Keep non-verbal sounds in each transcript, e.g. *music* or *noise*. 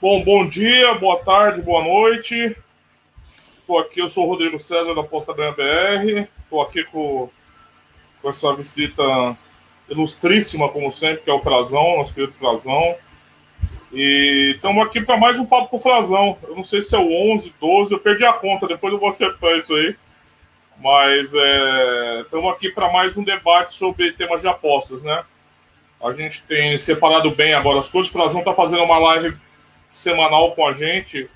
Bom, bom dia, boa tarde, boa noite. Estou aqui, eu sou o Rodrigo César da Posta Ganha BR. Estou aqui com, com essa visita ilustríssima, como sempre, que é o Frazão, nosso querido Frazão. E estamos aqui para mais um papo com o Frazão. Eu não sei se é o 11, 12, eu perdi a conta, depois eu vou acertar isso aí. Mas estamos é, aqui para mais um debate sobre temas de apostas, né? A gente tem separado bem agora as coisas. O Frazão está fazendo uma live semanal com a gente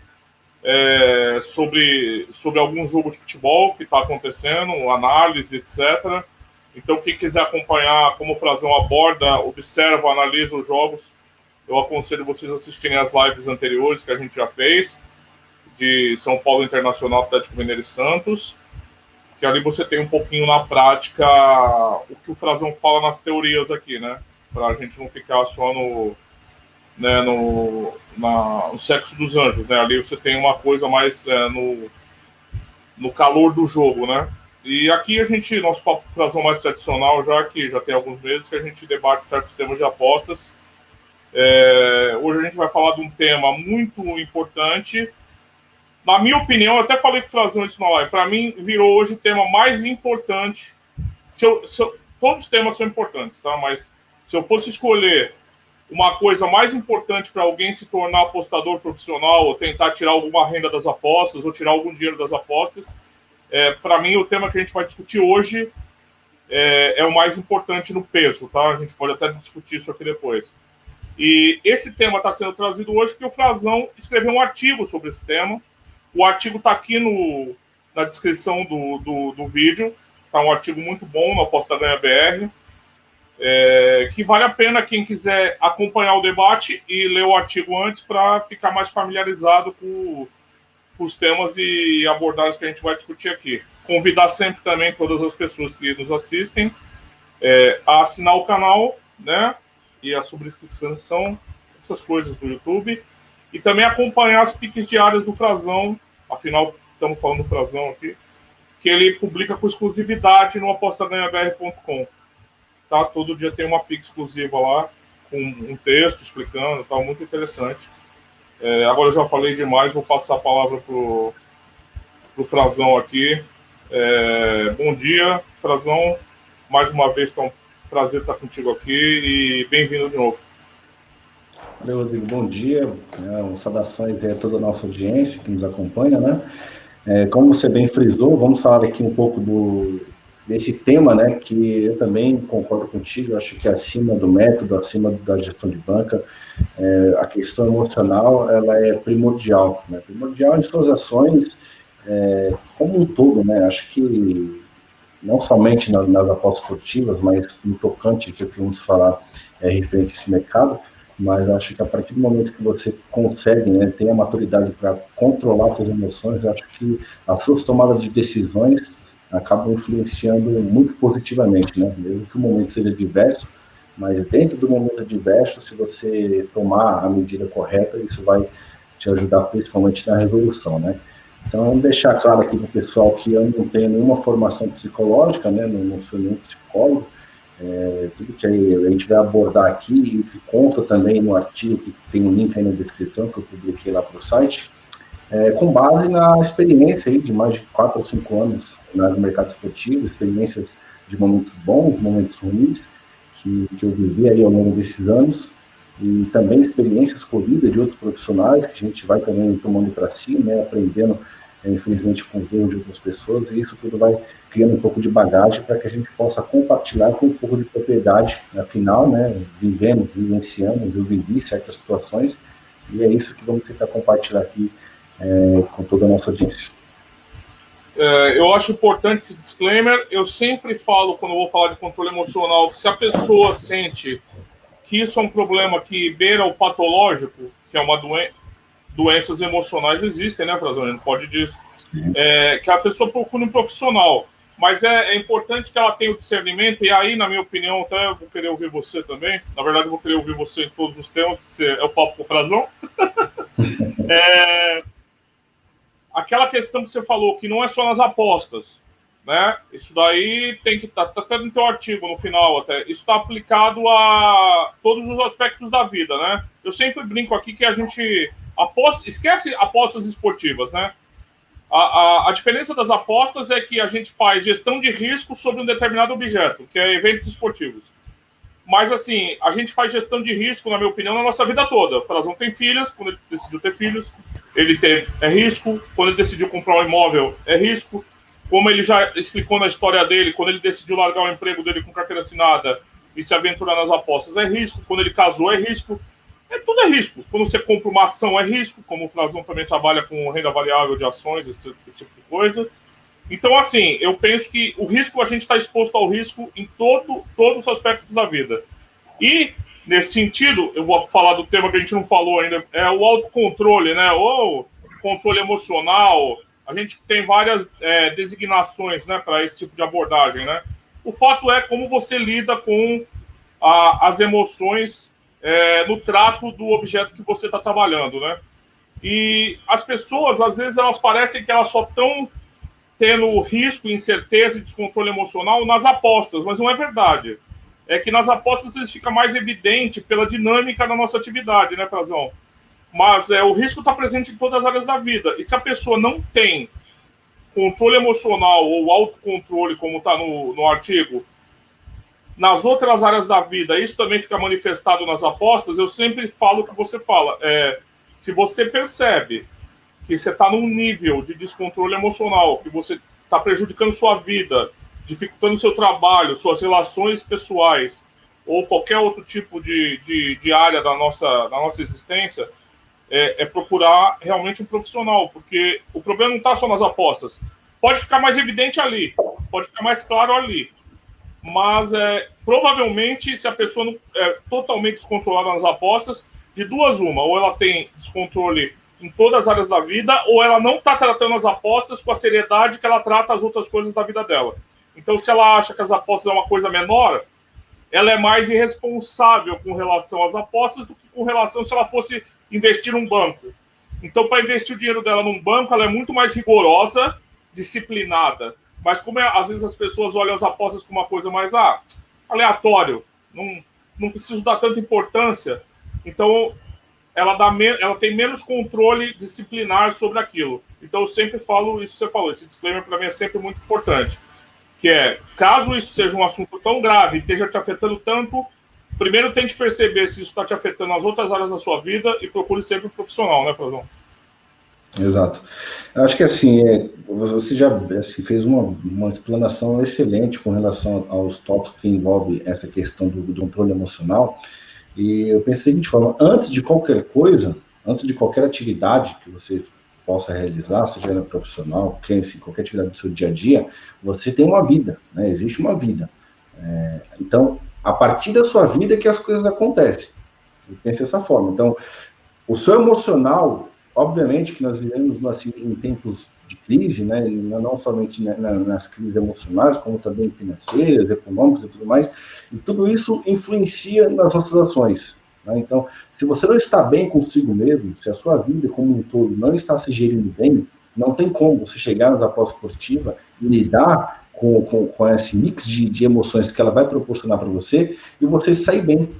é, sobre, sobre algum jogo de futebol que está acontecendo, análise, etc. Então, quem quiser acompanhar como o Frazão aborda, observa, analisa os jogos, eu aconselho vocês a assistirem as lives anteriores que a gente já fez, de São Paulo Internacional, Atlético Mineiro e Santos, que ali você tem um pouquinho na prática o que o Frazão fala nas teorias aqui, né? Para a gente não ficar só no, né, no, na, no sexo dos anjos, né? Ali você tem uma coisa mais é, no, no calor do jogo, né? E aqui a gente, nosso papo frasão mais tradicional, já que já tem alguns meses que a gente debate certos temas de apostas. É, hoje a gente vai falar de um tema muito importante. Na minha opinião, até falei com o Frazão isso na live, para mim virou hoje o tema mais importante. Se eu, se eu, todos os temas são importantes, tá? Mas se eu fosse escolher uma coisa mais importante para alguém se tornar apostador profissional ou tentar tirar alguma renda das apostas ou tirar algum dinheiro das apostas, é, para mim o tema que a gente vai discutir hoje é, é, o mais importante no peso, tá? A gente pode até discutir isso aqui depois. E esse tema está sendo trazido hoje porque o Frazão escreveu um artigo sobre esse tema. O artigo está aqui no, na descrição do, do, do vídeo. Está um artigo muito bom na Aposta Ganha BR é, que vale a pena quem quiser acompanhar o debate e ler o artigo antes para ficar mais familiarizado com, com, os temas e abordagens que a gente vai discutir aqui. Convidar sempre também todas as pessoas que nos assistem é, a assinar o canal, né? E a subscrição, essas coisas do YouTube. E também acompanhar as piques diárias do Frazão, afinal, estamos falando do Frazão aqui, que ele publica com exclusividade no apostaganhabr.com tá? Todo dia tem uma pic exclusiva lá, com um texto explicando, tá? Muito interessante. É, agora eu já falei demais, vou passar a palavra pro, pro Frazão aqui. É, bom dia, Frazão. Mais uma vez, tá um prazer estar contigo aqui e bem-vindo de novo. Valeu, Rodrigo. Bom dia. É, saudações a toda a nossa audiência que nos acompanha, né? É, como você bem frisou, vamos falar aqui um pouco do, desse tema, né, que eu também concordo contigo, acho que acima do método, acima da gestão de banca, é, a questão emocional, ela é primordial, né, primordial em suas ações é, como um todo, né, acho que não somente nas, nas apostas esportivas, mas no tocante que vamos falar é referente a esse mercado, mas acho que a partir do momento que você consegue, né, tem a maturidade para controlar suas emoções, acho que as suas tomadas de decisões acabam influenciando muito positivamente, né? Mesmo que o momento seja diverso, mas dentro do momento adverso, se você tomar a medida correta, isso vai te ajudar principalmente na resolução, né? Então, deixar claro aqui para o pessoal que eu não tenho nenhuma formação psicológica, né? Não, não sou nenhum psicólogo. É, tudo que a gente vai abordar aqui e que consta também no artigo, que tem um link aí na descrição que eu publiquei lá para o site, é, com base na experiência aí de mais de 4 ou 5 anos no mercado esportivo, experiências de momentos bons, momentos ruins, que, que eu vivi aí ao longo desses anos, e também experiências colhidas de outros profissionais, que a gente vai também tomando para si, né, aprendendo, é, infelizmente, com os erros de outras pessoas, e isso tudo vai criando um pouco de bagagem para que a gente possa compartilhar com um pouco de propriedade, afinal, né, vivemos, vivenciamos, eu vivi certas situações, e é isso que vamos tentar compartilhar aqui é, com toda a nossa audiência. É, eu acho importante esse disclaimer. Eu sempre falo, quando eu vou falar de controle emocional, que se a pessoa sente que isso é um problema que beira o patológico, que é uma doença, doenças emocionais existem, né, Frazão? A gente pode dizer. É, que a pessoa procure um profissional. Mas é, é, importante que ela tenha o discernimento, e aí, na minha opinião, até vou querer ouvir você também. Na verdade, vou querer ouvir você em todos os temas, porque você é o papo com o Frazão. *laughs* é, aquela questão que você falou, que não é só nas apostas, né? Isso daí tem que estar, tá, tá até no teu artigo no final até, isso está aplicado a todos os aspectos da vida, né? Eu sempre brinco aqui que a gente aposta, esquece apostas esportivas, né? A, a, a, diferença das apostas é que a gente faz gestão de risco sobre um determinado objeto, que é eventos esportivos. Mas, assim, a gente faz gestão de risco, na minha opinião, na nossa vida toda. O Frazão tem filhas, quando ele decidiu ter filhos, ele tem, é risco. Quando ele decidiu comprar um imóvel, é risco. Como ele já explicou na história dele, quando ele decidiu largar o emprego dele com carteira assinada e se aventurar nas apostas, é risco. Quando ele casou, é risco. É, tudo é risco. Quando você compra uma ação, é risco. Como o Frazão também trabalha com renda variável de ações, esse, esse tipo de coisa. Então, assim, eu penso que o risco, a gente está exposto ao risco em todo, todos os aspectos da vida. E, nesse sentido, eu vou falar do tema que a gente não falou ainda, é o autocontrole, né? Ou controle emocional. A gente tem várias é, designações né, para esse tipo de abordagem, né? O fato é como você lida com a, as emoções é, no trato do objeto que você está trabalhando, né? E as pessoas, às vezes, elas parecem que elas só estão tendo risco, incerteza e descontrole emocional nas apostas, mas não é verdade. É que nas apostas isso fica mais evidente pela dinâmica da nossa atividade, né, Frazão? Mas é, o risco está presente em todas as áreas da vida. E se a pessoa não tem controle emocional ou autocontrole, como está no, no artigo, nas outras áreas da vida, isso também fica manifestado nas apostas, eu sempre falo o que você fala. É, se você percebe que você está num nível de descontrole emocional, que você está prejudicando sua vida, dificultando seu trabalho, suas relações pessoais, ou qualquer outro tipo de, de, de área da nossa, da nossa existência, é, é, procurar realmente um profissional, porque o problema não está só nas apostas. Pode ficar mais evidente ali, pode ficar mais claro ali, mas é, provavelmente, se a pessoa não é totalmente descontrolada nas apostas, de duas uma, ou ela tem descontrole em todas as áreas da vida, ou ela não está tratando as apostas com a seriedade que ela trata as outras coisas da vida dela. Então, se ela acha que as apostas é uma coisa menor, ela é mais irresponsável com relação às apostas do que com relação se ela fosse investir num banco. Então, para investir o dinheiro dela num banco, ela é muito mais rigorosa, disciplinada. Mas como é, às vezes as pessoas olham as apostas como uma coisa mais ah, aleatório, não, não preciso dar tanta importância. Então, ela, dá ela tem menos controle disciplinar sobre aquilo. Então eu sempre falo isso que você falou, esse disclaimer para mim é sempre muito importante. Que é, caso isso seja um assunto tão grave e esteja te afetando tanto, primeiro tente perceber se isso está te afetando nas outras áreas da sua vida e procure sempre um profissional, né, Frazão? Exato. Eu acho que assim, é, você já assim, fez uma, uma explanação excelente com relação aos tópicos que envolvem essa questão do, do controle emocional. E eu pensei da seguinte forma: antes de qualquer coisa, antes de qualquer atividade que você possa realizar, seja ela profissional, assim, qualquer atividade do seu dia a dia, você tem uma vida, né? existe uma vida. É, então, a partir da sua vida é que as coisas acontecem. Eu pensei dessa forma. Então, o seu emocional, obviamente que nós vivemos assim, em tempos de crise, né, não somente nas crises emocionais, como também financeiras, econômicas e tudo mais, e tudo isso influencia nas nossas ações. Né? Então, se você não está bem consigo mesmo, se a sua vida como um todo não está se gerindo bem, não tem como você chegar nas apostas esportivas e lidar com, com, com esse mix de, de emoções que ela vai proporcionar para você e você sair bem.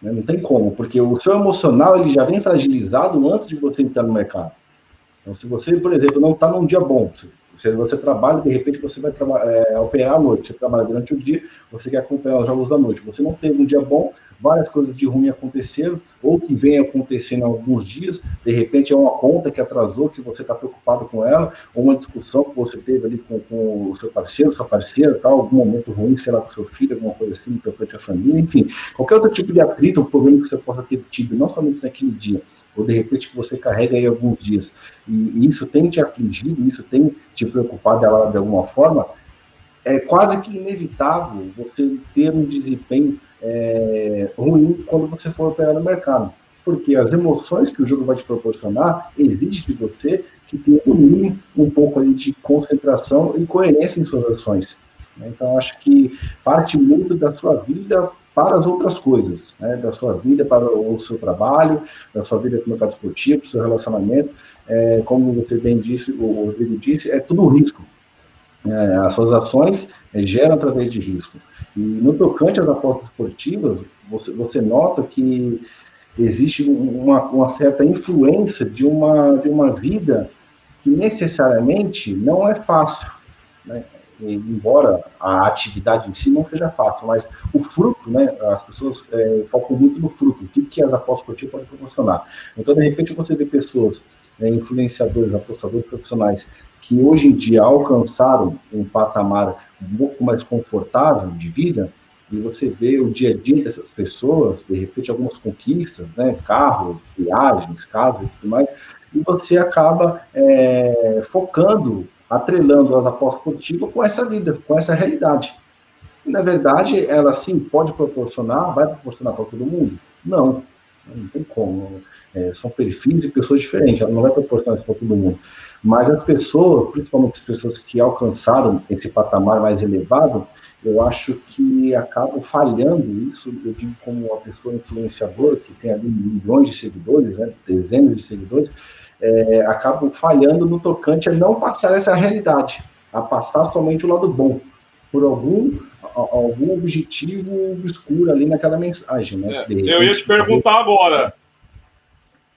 Né? Não tem como, porque o seu emocional ele já vem fragilizado antes de você entrar no mercado. Então, se você, por exemplo, não está num dia bom, se você trabalha, de repente você vai é, operar à noite, você trabalha durante o dia, você quer acompanhar os jogos da noite. Você não teve um dia bom, várias coisas de ruim aconteceram, ou que vem acontecendo alguns dias, de repente é uma conta que atrasou, que você está preocupado com ela, ou uma discussão que você teve ali com, com o seu parceiro, sua parceira, tal, algum momento ruim, sei lá, com seu filho, alguma coisa assim, tocante à família, enfim, qualquer outro tipo de atrito, um problema que você possa ter tido, não somente naquele dia, ou de repente que você carrega aí alguns dias, e, isso tem te afligido, isso tem te preocupado de alguma forma, é quase que inevitável você ter um desempenho é, ruim quando você for operar no mercado. Porque as emoções que o jogo vai te proporcionar exige de você que tenha, um pouco aí de concentração e coerência em suas ações. Então, acho que parte muito da sua vida para as outras coisas, né? da sua vida para o seu trabalho, da sua vida como mercado esportivo, seu relacionamento. É, como você bem disse, o Rodrigo disse, é tudo risco. É, as suas ações é, geram através de risco. E no tocante às apostas esportivas, você, você nota que existe uma, uma certa influência de uma, de uma vida que necessariamente não é fácil. Né? embora a atividade em si não seja fácil, mas o fruto, né, as pessoas é, focam muito no fruto, o que, as apostas esportivas podem proporcionar. Então, de repente, você vê pessoas, né, influenciadores, apostadores profissionais, que hoje em dia alcançaram um patamar um pouco mais confortável de vida, e você vê o dia a dia dessas pessoas, de repente algumas conquistas, né, carro, viagens, casa e tudo mais, e você acaba é, focando, atrelando as apostas positivas com essa vida, com essa realidade. E, na verdade, ela sim pode proporcionar, vai proporcionar para todo mundo? Não, não tem como. É, são perfis e pessoas diferentes, ela não vai proporcionar isso para todo mundo. Mas as pessoas, principalmente as pessoas que alcançaram esse patamar mais elevado, eu acho que acabam falhando isso, eu digo como uma pessoa influenciadora, que tem ali milhões de seguidores, né, dezenas de seguidores, é, acabam falhando no tocante a não passar essa realidade, a passar somente o lado bom, por algum, algum objetivo obscuro ali naquela mensagem. Né? É, eu ia te perguntar agora,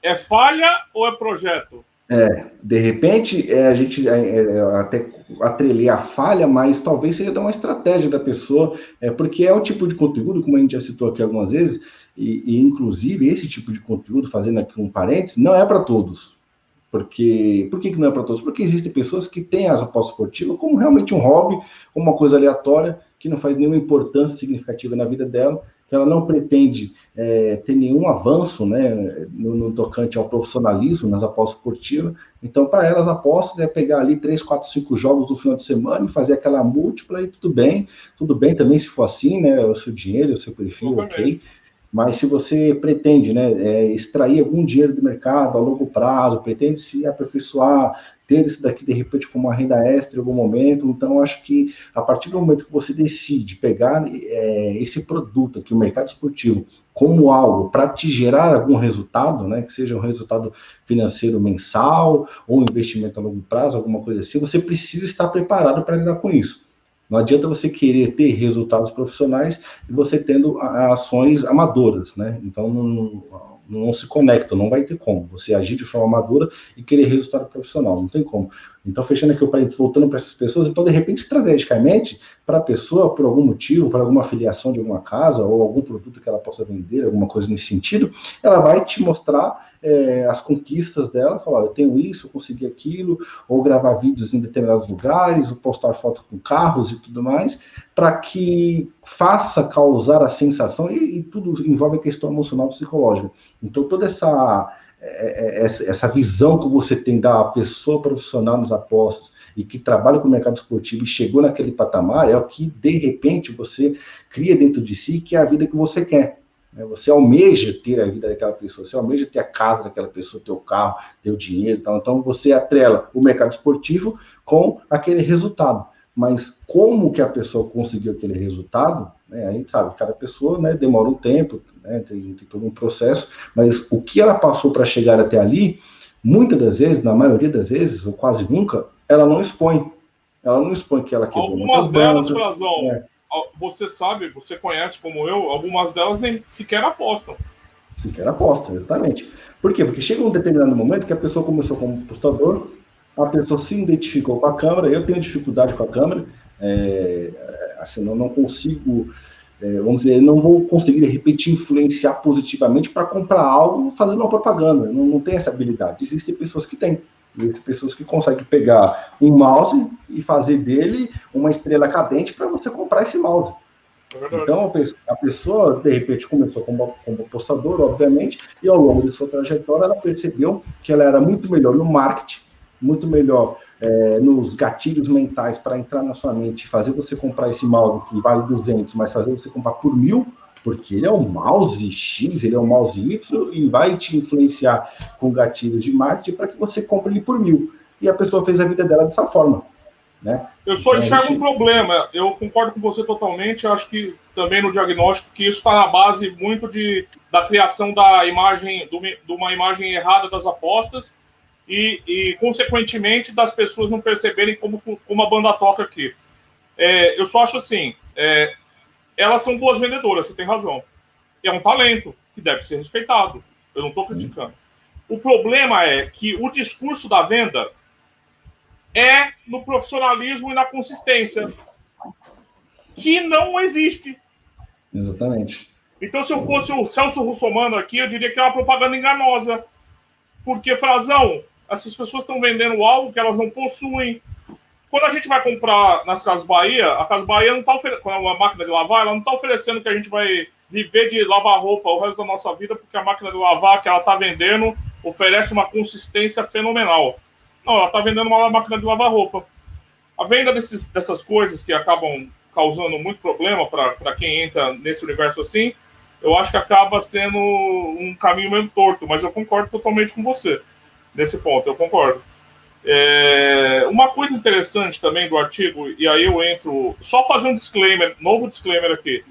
é falha ou é projeto? É, de repente, é, a gente é, é, até atrelei a falha, mas talvez seja uma estratégia da pessoa, é, porque é o tipo de conteúdo, como a gente já citou aqui algumas vezes, e, e inclusive esse tipo de conteúdo, fazendo aqui um parênteses, não é para todos. Porque, por que, que não é para todos? Porque existem pessoas que têm as apostas esportivas como realmente um hobby, como uma coisa aleatória, que não faz nenhuma importância significativa na vida dela, que ela não pretende é, ter nenhum avanço né, no, no, tocante ao profissionalismo nas apostas esportivas. Então, para elas, apostas é pegar ali três, quatro, cinco jogos do final de semana e fazer aquela múltipla e tudo bem. Tudo bem também se for assim, né? O seu dinheiro, o seu perfil, ok. Mas se você pretende né, é, extrair algum dinheiro do mercado a longo prazo, pretende se aperfeiçoar, ter isso daqui de repente como uma renda extra em algum momento, então acho que a partir do momento que você decide pegar é, esse produto aqui, o mercado esportivo, como algo para te gerar algum resultado, né, que seja um resultado financeiro mensal ou um investimento a longo prazo, alguma coisa assim, você precisa estar preparado para lidar com isso. Não adianta você querer ter resultados profissionais e você tendo ações amadoras, né? Então não, não se conectam, não vai ter como. Você agir de forma amadora e querer resultado profissional, não tem como. Então, fechando aqui o parênteses, voltando para essas pessoas, então, de repente, estrategicamente, para a pessoa, por algum motivo, por alguma afiliação de alguma casa, ou algum produto que ela possa vender, alguma coisa nesse sentido, ela vai te mostrar é, as conquistas dela, falar, eu tenho isso, eu consegui aquilo, ou gravar vídeos em determinados lugares, ou postar foto com carros e tudo mais, para que faça causar a sensação, e, e tudo envolve a questão emocional psicológica. Então, toda essa essa visão que você tem da pessoa profissional nos apostos e que trabalha com o mercado esportivo e chegou naquele patamar, é o que, de repente, você cria dentro de si, que é a vida que você quer. Né? Você almeja ter a vida daquela pessoa, você almeja ter a casa daquela pessoa, ter o carro, ter o dinheiro. Então você atrela o mercado esportivo com aquele resultado. Mas como que a pessoa conseguiu aquele resultado, né, a gente sabe, cada pessoa né, demora um tempo, né, tem, tem todo um processo, mas o que ela passou para chegar até ali, muitas das vezes, na maioria das vezes, ou quase nunca, ela não expõe. Ela não expõe que ela quebrou. Algumas delas, Frazão, é. você sabe, você conhece como eu, algumas delas nem sequer apostam. Sequer apostam, exatamente. Por quê? Porque chega um determinado momento que a pessoa começou como postador, a pessoa se identificou com a câmera, eu tenho dificuldade com a câmera, é, assim, eu não consigo, é, vamos dizer, não vou conseguir, de repente, influenciar positivamente para comprar algo fazendo uma propaganda, não, não tem essa habilidade. Existem pessoas que têm, existem pessoas que conseguem pegar um mouse e fazer dele uma estrela cadente para você comprar esse mouse. É então, a pessoa, de repente, começou como, como apostador, obviamente, e ao longo de sua trajetória, ela percebeu que ela era muito melhor no marketing, muito melhor é, nos gatilhos mentais para entrar na sua mente, fazer você comprar esse mouse que vale 200, mas fazer você comprar por mil, porque ele é um mouse X, ele é um mouse Y e vai te influenciar com gatilhos de marketing para que você compre ele por mil. E a pessoa fez a vida dela dessa forma. Né? Eu só enxergo gente... um problema, eu concordo com você totalmente, acho que também no diagnóstico que isso está na base muito de, da criação da imagem, de uma imagem errada das apostas, e, e, consequentemente, das pessoas não perceberem como, como a banda toca aqui. É, eu só acho assim: é, elas são boas vendedoras, você tem razão. É um talento. que deve ser respeitado. Eu não estou criticando. O problema é que o discurso da venda é no profissionalismo e na consistência, que não existe. Exatamente. Então, se eu fosse o Celso Russomano aqui, eu diria que é uma propaganda enganosa. Porque, Frazão, essas pessoas estão vendendo algo que elas não possuem. Quando a gente vai comprar nas Casas Bahia, a Casa Bahia não está oferecendo, uma máquina de lavar, ela não está oferecendo que a gente vai viver de lavar roupa o resto da nossa vida, porque a máquina de lavar que ela está vendendo oferece uma consistência fenomenal. Não, ela está vendendo uma máquina de lavar roupa. A venda desses, dessas coisas que acabam causando muito problema para quem entra nesse universo assim, eu acho que acaba sendo um caminho meio torto, mas eu concordo totalmente com você nesse ponto, eu concordo. É, uma coisa interessante também do artigo, e aí eu entro. Só fazer um disclaimer, novo disclaimer aqui.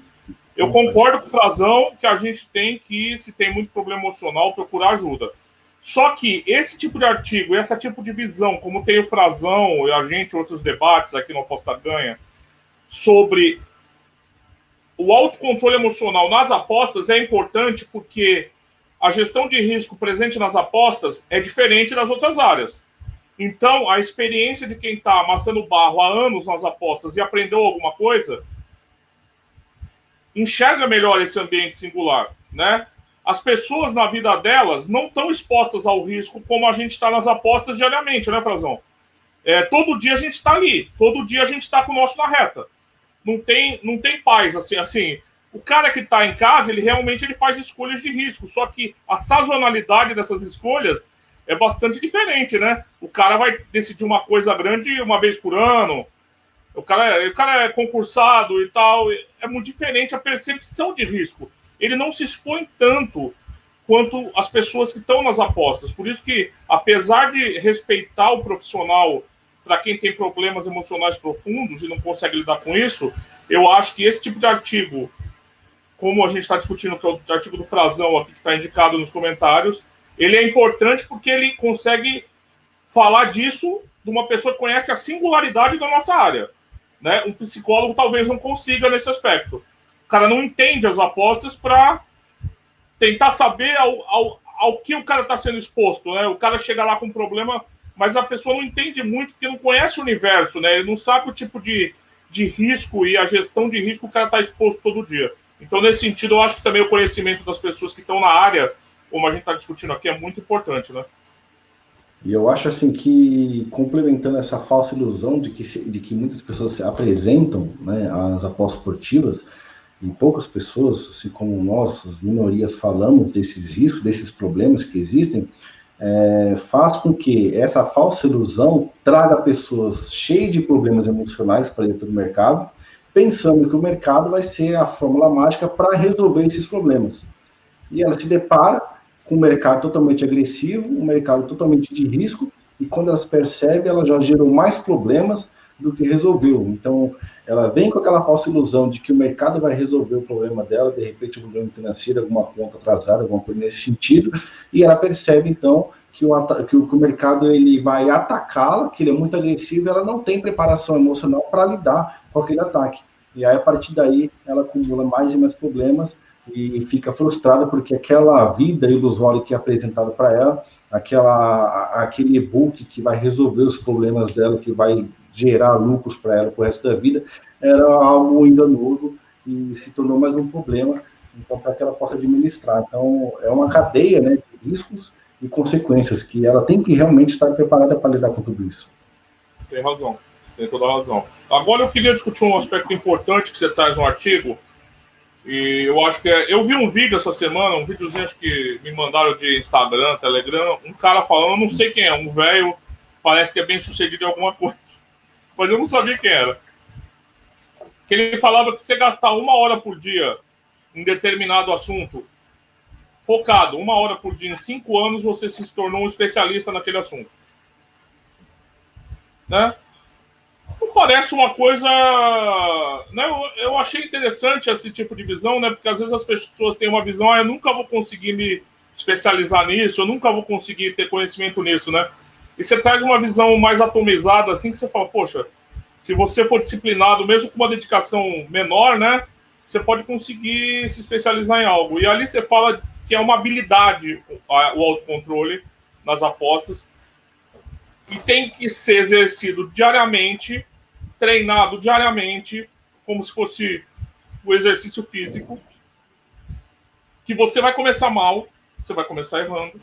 Eu concordo com o Frazão que a gente tem que, se tem muito problema emocional, procurar ajuda. Só que esse tipo de artigo, esse tipo de visão, como tem o Frazão e a gente, outros debates aqui no Aposta Ganha, sobre o autocontrole emocional nas apostas é importante porque a gestão de risco presente nas apostas é diferente das outras áreas. Então, a experiência de quem está amassando barro há anos nas apostas e aprendeu alguma coisa, enxerga melhor esse ambiente singular, né? as pessoas na vida delas não estão expostas ao risco como a gente está nas apostas diariamente, né, Frazão? É, todo dia a gente está ali, todo dia a gente está com o nosso na reta. Não tem, não tem paz, assim, assim. O cara que está em casa, ele realmente ele faz escolhas de risco, só que a sazonalidade dessas escolhas é bastante diferente, né? O cara vai decidir uma coisa grande uma vez por ano, o cara, o cara é concursado e tal, é muito diferente a percepção de risco ele não se expõe tanto quanto as pessoas que estão nas apostas. Por isso que, apesar de respeitar o profissional para quem tem problemas emocionais profundos e não consegue lidar com isso, eu acho que esse tipo de artigo, como a gente está discutindo, que é o artigo do Frazão aqui que está indicado nos comentários, ele é importante porque ele consegue falar disso de uma pessoa que conhece a singularidade da nossa área. Né? Um psicólogo talvez não consiga nesse aspecto cara não entende as apostas para tentar saber ao, ao, ao que o cara está sendo exposto, né? O cara chega lá com um problema, mas a pessoa não entende muito porque não conhece o universo, né? Ele não sabe o tipo de, de risco e a gestão de risco que o cara está exposto todo dia. Então, nesse sentido, eu acho que também o conhecimento das pessoas que estão na área, como a gente está discutindo aqui, é muito importante, né? E eu acho assim que, complementando essa falsa ilusão de que, de que muitas pessoas se apresentam né, às apostas esportivas, e poucas pessoas, assim como nós, as minorias, falamos desses riscos, desses problemas que existem, é, faz com que essa falsa ilusão traga pessoas cheias de problemas emocionais para dentro do mercado, pensando que o mercado vai ser a fórmula mágica para resolver esses problemas. E ela se depara com um mercado totalmente agressivo, um mercado totalmente de risco, e quando elas percebem, elas já geram mais problemas do que resolveu. Então, ela vem com aquela falsa ilusão de que o mercado vai resolver o problema dela, de repente, um problema financeiro, alguma conta atrasada, alguma coisa nesse sentido, e ela percebe, então, que o, que o, que o mercado ele vai atacá-la, que ele é muito agressivo, ela não tem preparação emocional para lidar com aquele ataque. E aí, a partir daí, ela acumula mais e mais problemas e fica frustrada porque aquela vida ilusória que é apresentada para ela, aquela, aquele e-book que vai resolver os problemas dela, que vai gerar lucros para ela o resto da vida, era algo ainda novo e se tornou mais um problema então para que ela possa administrar. Então é uma cadeia né, de riscos e consequências que ela tem que realmente estar preparada para lidar com tudo isso. Tem razão, tem toda a razão. Agora eu queria discutir um aspecto importante que você traz no artigo, e eu acho que é. Eu vi um vídeo essa semana, um videozinho que me mandaram de Instagram, Telegram, um cara falando, não sei quem é, um velho, parece que é bem sucedido em alguma *laughs* coisa mas eu não sabia quem era. Que ele falava que você gastar uma hora por dia em determinado assunto, focado, uma hora por dia, em cinco anos, você se tornou um especialista naquele assunto. Né? Parece uma coisa. Né? Eu, eu achei interessante esse tipo de visão, né? Porque às vezes as pessoas têm uma visão, ah, eu nunca vou conseguir me especializar nisso, eu nunca vou conseguir ter conhecimento nisso, né? E você traz uma visão mais atomizada, assim, que você fala, poxa, se você for disciplinado, mesmo com uma dedicação menor, né? Você pode conseguir se especializar em algo. E ali você fala que é uma habilidade o autocontrole nas apostas e tem que ser exercido diariamente, treinado diariamente, como se fosse o exercício físico, que você vai começar mal, você vai começar errando,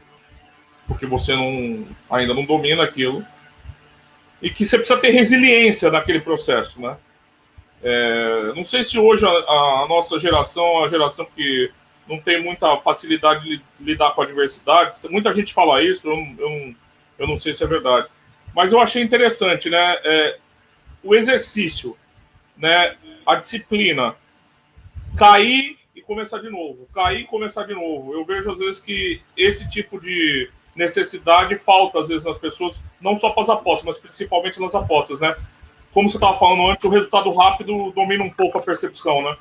porque você não, ainda não domina aquilo, e que você precisa ter resiliência naquele processo, né? É, não sei se hoje a, a, nossa geração, a geração que não tem muita facilidade de lidar com adversidades, muita gente fala isso, eu, eu, eu não sei se é verdade. Mas eu achei interessante, né? É, o exercício, né? A disciplina, cair e começar de novo, cair e começar de novo. Eu vejo às vezes que esse tipo de necessidade falta às vezes nas pessoas, não só para as apostas, mas principalmente nas apostas, né? Como você estava falando antes, o resultado rápido domina um pouco a percepção, né?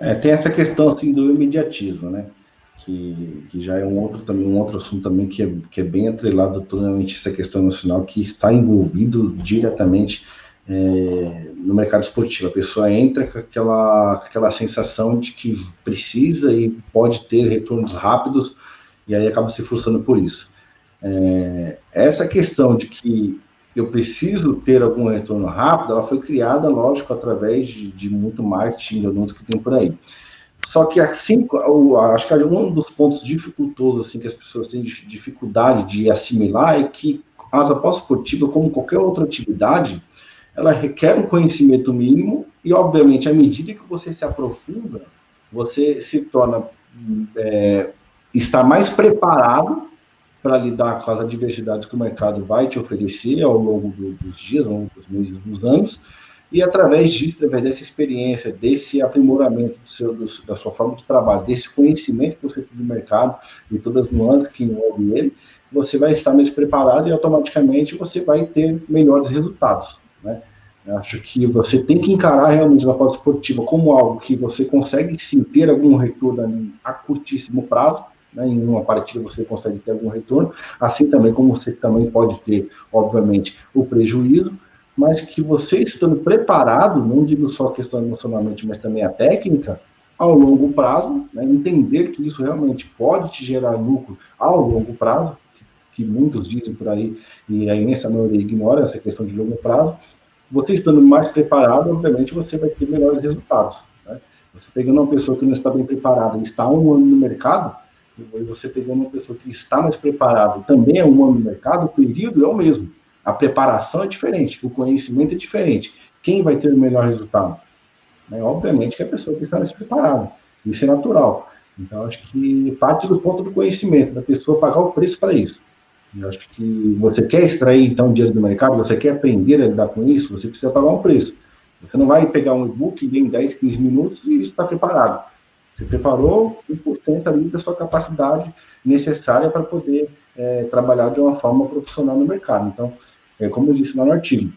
É, tem essa questão assim do imediatismo, né? Que, que, já é um outro também um outro assunto também que é, que é bem atrelado totalmente essa questão nacional que está envolvido diretamente é, no mercado esportivo. A pessoa entra com aquela, aquela sensação de que precisa e pode ter retornos rápidos e aí acaba se frustrando por isso. É, essa questão de que eu preciso ter algum retorno rápido, ela foi criada, lógico, através de, de muito marketing de anúncios que tem por aí. Só que assim, acho que um dos pontos dificultosos assim que as pessoas têm dificuldade de assimilar é que as apostas esportivas, como qualquer outra atividade, ela requer um conhecimento mínimo e, obviamente, à medida que você se aprofunda, você se torna é, está mais preparado para lidar com as adversidades que o mercado vai te oferecer ao longo do, dos dias, ao longo dos meses, dos anos, e através disso, através dessa experiência, desse aprimoramento do seu, do, da sua forma de trabalho, desse conhecimento que você tem do mercado e todas as nuances que envolvem ele, você vai estar mais preparado e automaticamente você vai ter melhores resultados. Né? Acho que você tem que encarar realmente a aposta esportiva como algo que você consegue sim ter algum retorno a curtíssimo prazo, né, em uma partida você consegue ter algum retorno, assim também como você também pode ter, obviamente, o prejuízo, mas que você estando preparado, não digo só a questão emocionalmente, mas também a técnica, ao longo prazo, né, entender que isso realmente pode te gerar lucro ao longo prazo, que muitos dizem por aí, e a imensa maioria ignora essa questão de longo prazo, você estando mais preparado, obviamente, você vai ter melhores resultados. Né? Você pegando uma pessoa que não está bem preparada e está um ano no mercado, e você pegando uma pessoa que está mais preparada também é um ano no mercado, o período é o mesmo. A preparação é diferente, o conhecimento é diferente. Quem vai ter o melhor resultado? Né? Obviamente que é a pessoa que está mais preparada. Isso é natural. Então, acho que parte do ponto do conhecimento, da pessoa pagar o preço para isso. Eu acho que você quer extrair, então, dinheiro do mercado, você quer aprender a lidar com isso, você precisa pagar um preço. Você não vai pegar um e-book em 10, 15 minutos e está preparado. Você preparou 1% ali da sua capacidade necessária para poder é, trabalhar de uma forma profissional no mercado. Então, é, como eu disse lá no artigo,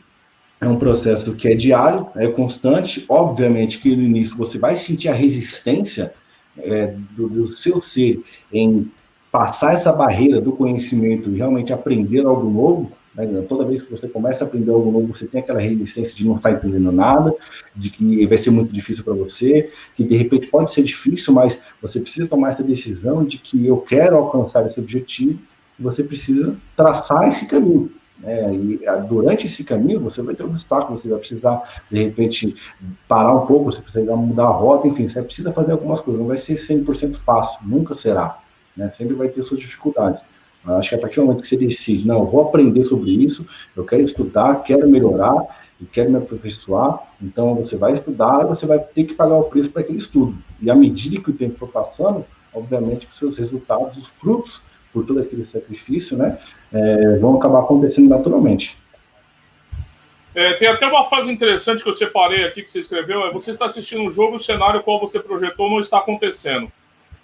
é um processo que é diário, é constante. Obviamente que no início você vai sentir a resistência é, do, do, seu ser em passar essa barreira do conhecimento e realmente aprender algo novo, né? toda vez que você começa a aprender algo novo, você tem aquela resistência de não estar entendendo nada, de que vai ser muito difícil para você, que de repente pode ser difícil, mas você precisa tomar essa decisão de que eu quero alcançar esse objetivo, você precisa traçar esse caminho. Né? E ah, durante esse caminho você vai ter obstáculos, você vai precisar, de repente, parar um pouco, você precisa mudar a rota, enfim, você precisa fazer algumas coisas, não vai ser 100% fácil, nunca será né? Sempre vai ter suas dificuldades. Acho que a partir do momento que você decide, não, vou aprender sobre isso, eu quero estudar, quero melhorar e quero me aperfeiçoar, então você vai estudar você vai ter que pagar o preço para aquele estudo. E à medida que o tempo for passando, obviamente que os seus resultados, os frutos por todo aquele sacrifício, né, é, vão acabar acontecendo naturalmente. É, tem até uma frase interessante que eu separei aqui que você escreveu: é você está assistindo um jogo, o cenário qual você projetou não está acontecendo.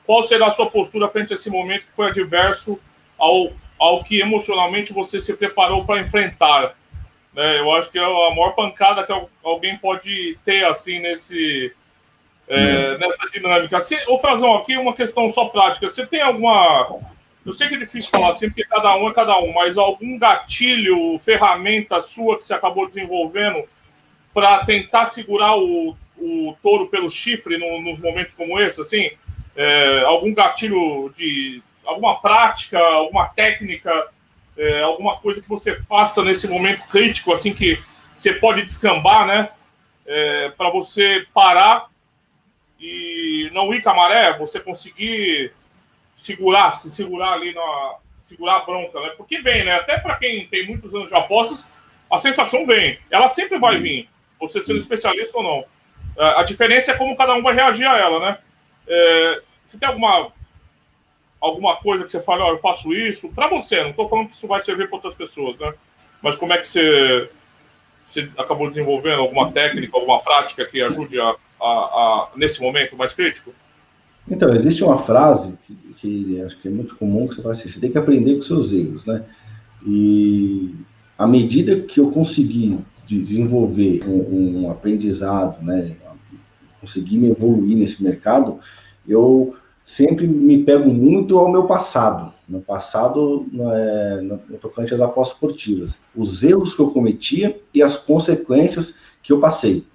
Qual será a sua postura frente a esse momento que foi adverso ao, ao que emocionalmente você se preparou para enfrentar? Né? Eu acho que é a maior pancada que alguém pode ter assim nesse, é, hum. nessa dinâmica. Se, ô Frazão, aqui uma questão só prática. Você tem alguma. Eu sei que é difícil falar assim, porque cada um é cada um, mas algum gatilho, ferramenta sua que você acabou desenvolvendo para tentar segurar o, o touro pelo chifre no, nos momentos como esse, assim? é, algum gatilho de alguma prática, alguma técnica, é, alguma coisa que você faça nesse momento crítico, assim que você pode descambar, né? É, para você parar e não ir com a maré, você conseguir segurar, se segurar ali na segurar a bronca, né? Porque vem, né? Até para quem tem muitos anos de apostas, a sensação vem. Ela sempre vai vir, você sendo especialista ou não. É, a diferença é como cada um vai reagir a ela, né? É, você tem alguma alguma coisa que você fala, oh, eu faço isso para você? Não estou falando que isso vai servir para outras pessoas, né? Mas como é que você, você acabou desenvolvendo alguma técnica, alguma prática que ajude a, a, a nesse momento mais crítico? Então, existe uma frase que, que, acho que é muito comum que você fala assim, você tem que aprender com seus erros, né? E à medida que eu consegui desenvolver um, um aprendizado, né, conseguir me evoluir nesse mercado, eu sempre me pego muito ao meu passado. No passado, é, no, tocante às apostas esportivas. Os erros que eu cometia e as consequências que eu passei.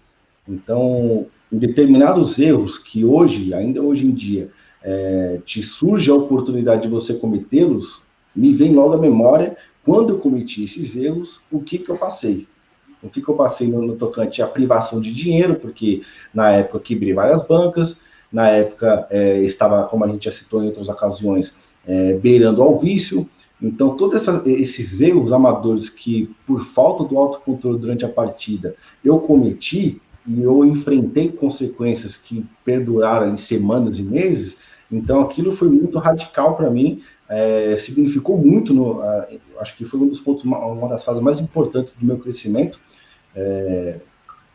Então, em determinados erros que hoje, ainda hoje em dia, é, te surge a oportunidade de você cometê-los, me vem logo à memória, quando eu cometi esses erros, o que, que eu passei. O que, que eu passei no, no tocante à privação de dinheiro, porque na época quebrei várias bancas, na época é, estava, como a gente já citou em outras ocasiões, é, beirando ao vício. Então, todos esses erros amadores que, por falta do autocontrole durante a partida, eu cometi e eu enfrentei consequências que perduraram em semanas e meses, então aquilo foi muito radical para mim, é, significou muito, no, acho que foi um dos pontos, uma das fases mais importantes do meu crescimento, é,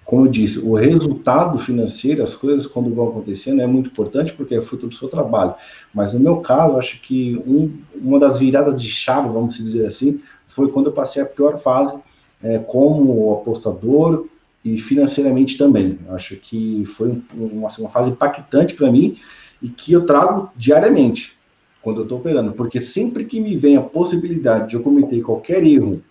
como eu disse, o resultado financeiro, as coisas quando vão acontecendo é muito importante porque é fruto do seu trabalho. Mas no meu caso, acho que um, uma das viradas de chave, vamos dizer assim, foi quando eu passei a pior fase é, como apostador e financeiramente também. Acho que foi uma, assim, uma fase impactante para mim e que eu trago diariamente quando eu estou operando, porque sempre que me vem a possibilidade de eu cometer qualquer erro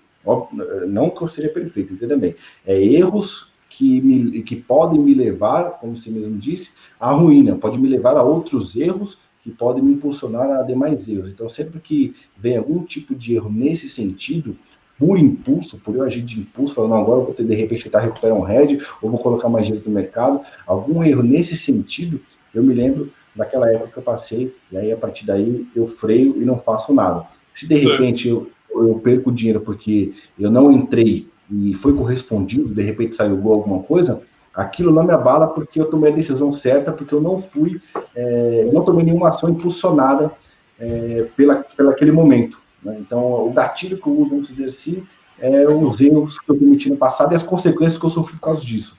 não que eu seja perfeito, entenda bem. É erros que, me, que podem me levar, como você mesmo disse, à ruína, pode me levar a outros erros que podem me impulsionar a demais erros. Então, sempre que vem algum tipo de erro nesse sentido, por impulso, por eu agir de impulso, falando, agora eu vou ter, de repente tentar recuperar um head, ou vou colocar mais dinheiro no mercado, algum erro nesse sentido, eu me lembro daquela época que eu passei, e aí a partir daí eu freio e não faço nada. Se de repente eu, eu perco dinheiro porque eu não entrei e foi correspondido, de repente saiu gol alguma coisa, aquilo não me abala porque eu tomei a decisão certa, porque eu não fui, é, não tomei nenhuma ação impulsionada é, pela, pela aquele momento. Né? Então, o gatilho que eu uso, dizer assim, é os erros que eu cometi no passado e as consequências que eu sofri por causa disso.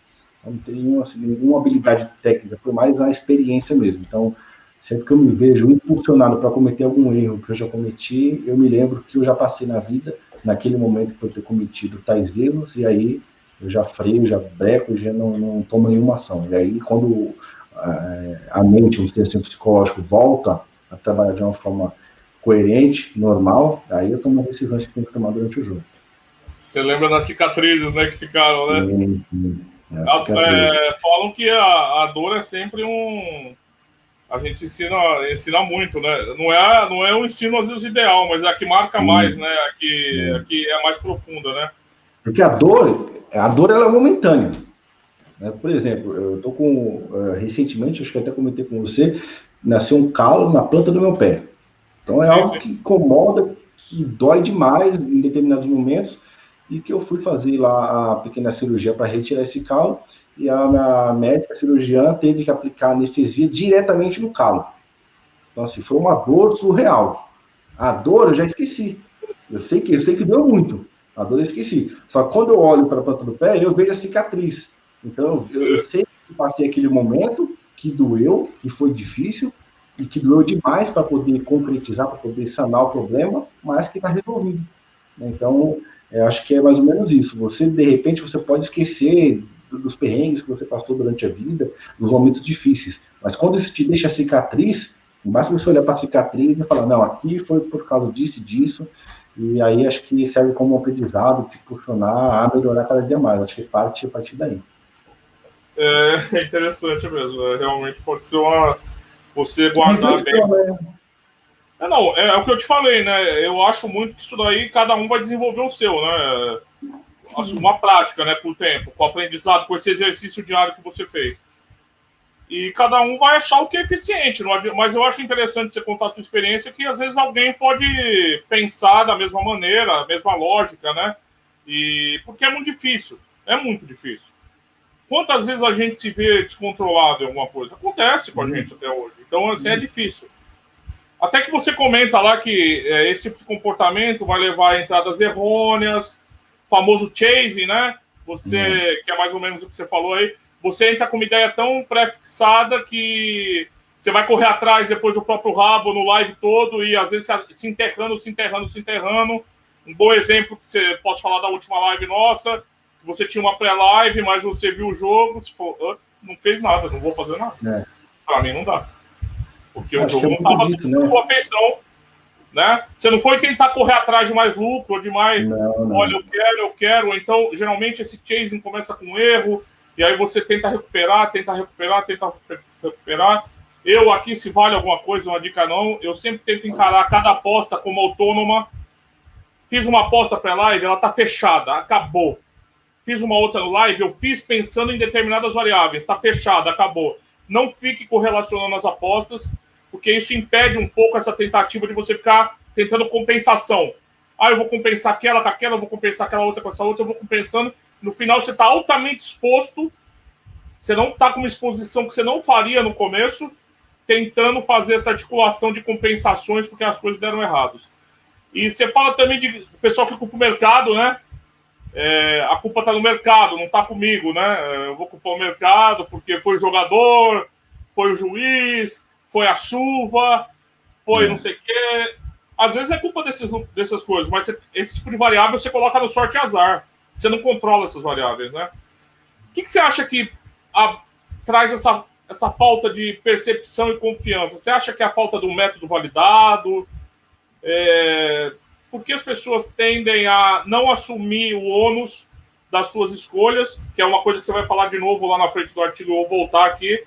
Não tenho assim, nenhuma habilidade técnica, foi mais a experiência mesmo. Então, sempre que eu me vejo impulsionado para cometer algum erro que eu já cometi, eu me lembro que eu já passei na vida, naquele momento por ter cometido tais erros, e aí eu já freio, já breco, já não, não tomo nenhuma ação. E aí, quando é, a mente, o sistema psicológico volta a trabalhar de uma forma coerente, normal, aí eu tomo as decisões que tem que tomar durante o jogo. Você lembra das cicatrizes, né, que ficaram, né? Sim, sim. É, falam que a, a dor é sempre um a gente ensina, ensina muito, né? Não é, não é o ensino às vezes ideal, mas é a que marca mais, né? A que, a que é mais profunda, né? Porque a dor, a dor ela é momentânea. Né? Por exemplo, eu tô com uh, recentemente, acho que até comentei com você, nasceu um calo na planta do meu pé. Então é sim, algo sim. que incomoda, que dói demais em determinados momentos e que eu fui fazer lá a pequena cirurgia para retirar esse calo e a minha médica cirurgiã teve que aplicar anestesia diretamente no calo. Então, assim, foi uma dor surreal. A dor eu já esqueci. Eu sei que eu sei que deu muito. A dor eu esqueci. Só que quando eu olho para a planta do pé, eu vejo a cicatriz. Então, eu, eu sei que passei aquele momento que doeu, que foi difícil, e que doeu demais para poder concretizar, para poder sanar o problema, mas que está resolvido. Então, eu acho que é mais ou menos isso. Você, de repente, você pode esquecer dos perrengues que você passou durante a vida, dos momentos difíceis. Mas quando isso te deixa cicatriz, basta você olhar para a cicatriz e falar, não, aqui foi por causa disso e disso, e aí acho que serve como um aprendizado, te funcionar a melhorar cada dia mais. Acho que parte a partir daí. É, é interessante mesmo. É, realmente pode ser uma, Você guardar bem. É, não, é, é, o que eu te falei, né? Eu acho muito que isso daí cada um vai desenvolver o seu, né? Uma prática, né? Com o tempo, com o aprendizado, com esse exercício diário que você fez. E cada um vai achar o que é eficiente, mas eu acho interessante você contar a sua experiência, que às vezes alguém pode pensar da mesma maneira, a mesma lógica, né? E porque é muito difícil, é muito difícil. Quantas vezes a gente se vê descontrolado em alguma coisa? Acontece com a gente até hoje. Então, assim, é difícil. Até que você comenta lá que é, esse tipo de comportamento vai levar a entradas errôneas, famoso chasing, né? Você, uhum. que é mais ou menos o que você falou aí, você entra com uma ideia tão pré-fixada que você vai correr atrás depois do próprio rabo no live todo e às vezes se enterrando, se enterrando, se enterrando. Um bom exemplo que você pode falar da última live nossa, você tinha uma pré-live, mas você viu o jogo, se for, não fez nada, não vou fazer nada. É. Para mim não dá. Porque Acho o jogo é não estava com né? atenção. Né? Você não foi tentar correr atrás de mais lucro ou de mais. Não, não. Olha, eu quero, eu quero. Então, geralmente, esse chasing começa com erro, e aí você tenta recuperar, tenta recuperar, tenta recuperar. Eu aqui, se vale alguma coisa, uma dica não, eu sempre tento encarar cada aposta como autônoma. Fiz uma aposta pré-live, ela tá fechada, acabou fiz uma outra live, eu fiz pensando em determinadas variáveis, está fechado, acabou. Não fique correlacionando as apostas, porque isso impede um pouco essa tentativa de você ficar tentando compensação. Ah, eu vou compensar aquela com aquela, eu vou compensar aquela outra com essa outra, eu vou compensando. No final, você está altamente exposto, você não está com uma exposição que você não faria no começo, tentando fazer essa articulação de compensações porque as coisas deram errados. E você fala também de pessoal que ocupa o mercado, né? é, a culpa está no mercado, não está comigo, né? Eu vou culpar o mercado porque foi o jogador, foi o juiz, foi a chuva, foi é. não sei o quê. Às vezes é culpa desses, dessas coisas, mas esse tipo de variável você coloca no sorte e azar. Você não controla essas variáveis, né? O que, que você acha que a, traz essa, essa falta de percepção e confiança? Você acha que é a falta do método validado? É, porque as pessoas tendem a não assumir o ônus das suas escolhas, que é uma coisa que você vai falar de novo lá na frente do artigo, eu vou voltar aqui,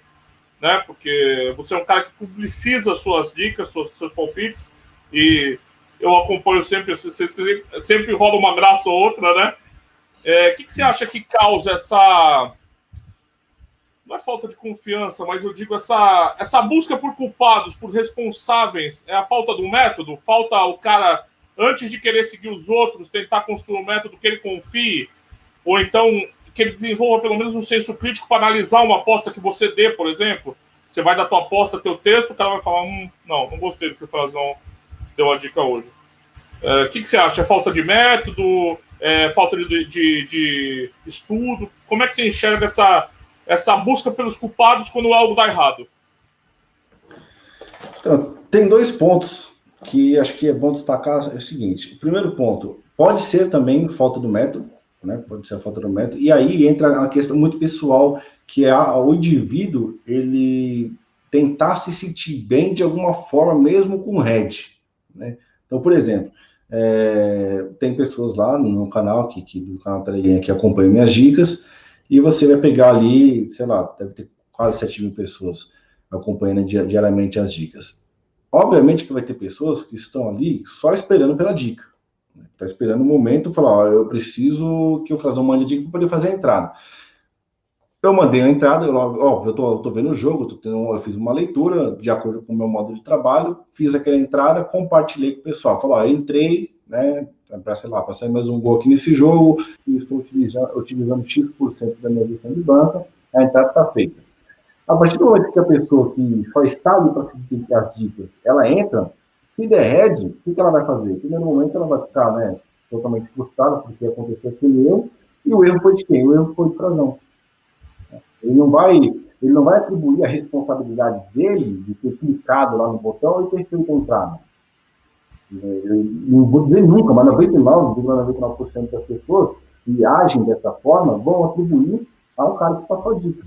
né? Porque você é um cara que publiciza suas dicas, seus, seus palpites, e eu acompanho sempre, sempre rola uma graça ou outra, né? É, o que, que você acha que causa essa. Não é falta de confiança, mas eu digo essa, essa busca por culpados, por responsáveis. É a falta do método? Falta o cara antes de querer seguir os outros, tentar construir um método que ele confie, ou então que ele desenvolva pelo menos um senso crítico para analisar uma aposta que você dê, por exemplo. Você vai dar tua aposta, teu texto, o cara vai falar, hum, não, não gostei do que o Frazão deu a dica hoje. O é, que, que, você acha? É falta de método? É falta de, de, de, estudo? Como é que você enxerga essa, essa busca pelos culpados quando algo dá errado? Então, tem dois pontos que acho que é bom destacar é o seguinte: o primeiro ponto, pode ser também falta do método, né? Pode ser a falta do método, e aí entra a questão muito pessoal, que é o indivíduo ele tentar se sentir bem de alguma forma, mesmo com red, né? Então, por exemplo, é, tem pessoas lá no canal, que do canal Telegram, que acompanham minhas dicas, e você vai pegar ali, sei lá, deve ter quase 7 mil pessoas acompanhando diariamente as dicas. Obviamente que vai ter pessoas que estão ali só esperando pela dica. Está esperando o um momento, falar, ó, eu preciso que o Frazão mande dica para poder fazer a entrada. Eu mandei a entrada, eu, óbvio, eu tô, tô vendo o jogo, tô tendo, eu fiz uma leitura de acordo com o meu modo de trabalho, fiz aquela entrada, compartilhei com o pessoal. Falou, ó, entrei, né, para, sei lá, para sair mais um gol aqui nesse jogo, e estou utilizando, utilizando X% da minha lição de banca, a entrada está feita. A partir do momento que a pessoa que só está ali para seguir as dicas, ela entra, se derrede, o que, ela vai fazer? No primeiro momento ela vai ficar né, totalmente frustrada porque aconteceu aquele erro, e o erro foi de quem? O erro foi de Frazão. Ele não vai, ele não vai atribuir a responsabilidade dele de ter clicado lá no botão e ter feito a. Eu não vou dizer nunca, mas 99,99% ,99 das pessoas que agem dessa forma vão atribuir ao cara que passou a dica.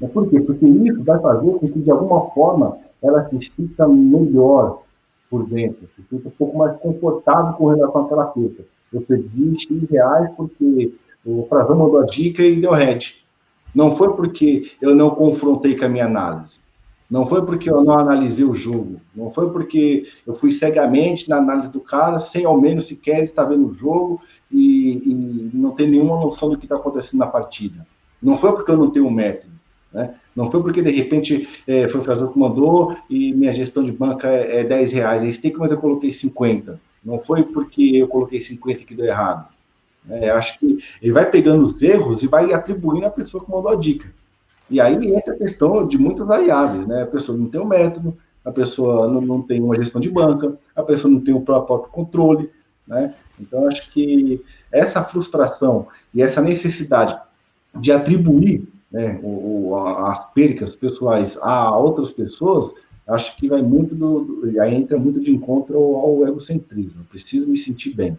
Mas por quê? Porque isso vai fazer com que, de alguma forma, ela se sinta melhor por dentro, se sinta um pouco mais confortável com relação àquela fita. Eu perdi X reais porque o Frazão mandou a dica e deu red. Não foi porque eu não confrontei com a minha análise. Não foi porque eu não analisei o jogo. Não foi porque eu fui cegamente na análise do cara, sem ao menos sequer estar vendo o jogo e, e não ter nenhuma noção do que está acontecendo na partida. Não foi porque eu não tenho um método. Né? Não foi porque de repente é, foi o Frazão que mandou e minha gestão de banca é, é 10 reais. É stake, mas eu coloquei 50. Não foi porque eu coloquei 50 que deu errado. É, acho que ele vai pegando os erros e vai atribuindo à pessoa que mandou a dica. E aí entra a questão de muitas variáveis, né? A pessoa não tem o um método, a pessoa não, não, tem uma gestão de banca, a pessoa não tem o próprio controle, né? Então, acho que essa frustração e essa necessidade de atribuir né, as percas pessoais a outras pessoas, acho que vai muito do, do aí entra muito de encontro ao, ao egocentrismo. Eu preciso me sentir bem,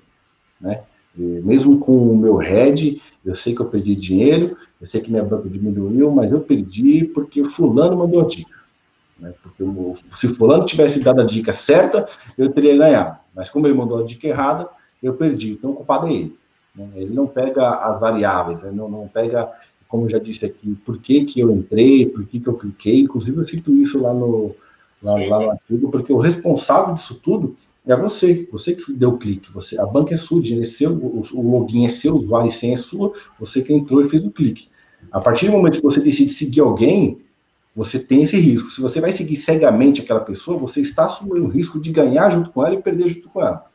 né? mesmo com o meu head, eu sei que eu perdi dinheiro, eu sei que minha banca diminuiu, mas eu perdi porque fulano mandou a dica. Né? Porque eu, se fulano tivesse dado a dica certa, eu teria ganhado. Mas como ele mandou a dica errada, eu perdi. Então o culpado é ele. Né? Ele não pega as variáveis, ele não, não pega, como eu já disse aqui, por que, que eu entrei, por que, que eu cliquei. Inclusive eu cito isso lá no, lá, lá no artigo, porque o responsável disso tudo é você, você que deu o clique, você, a banca é sua, o é seu, o, o login é seu, o usuário e senha é sua, você que entrou e fez o clique. A partir do momento que você decide seguir alguém, você tem esse risco. Se você vai seguir cegamente aquela pessoa, você está assumindo o risco de ganhar junto com ela e perder junto com ela.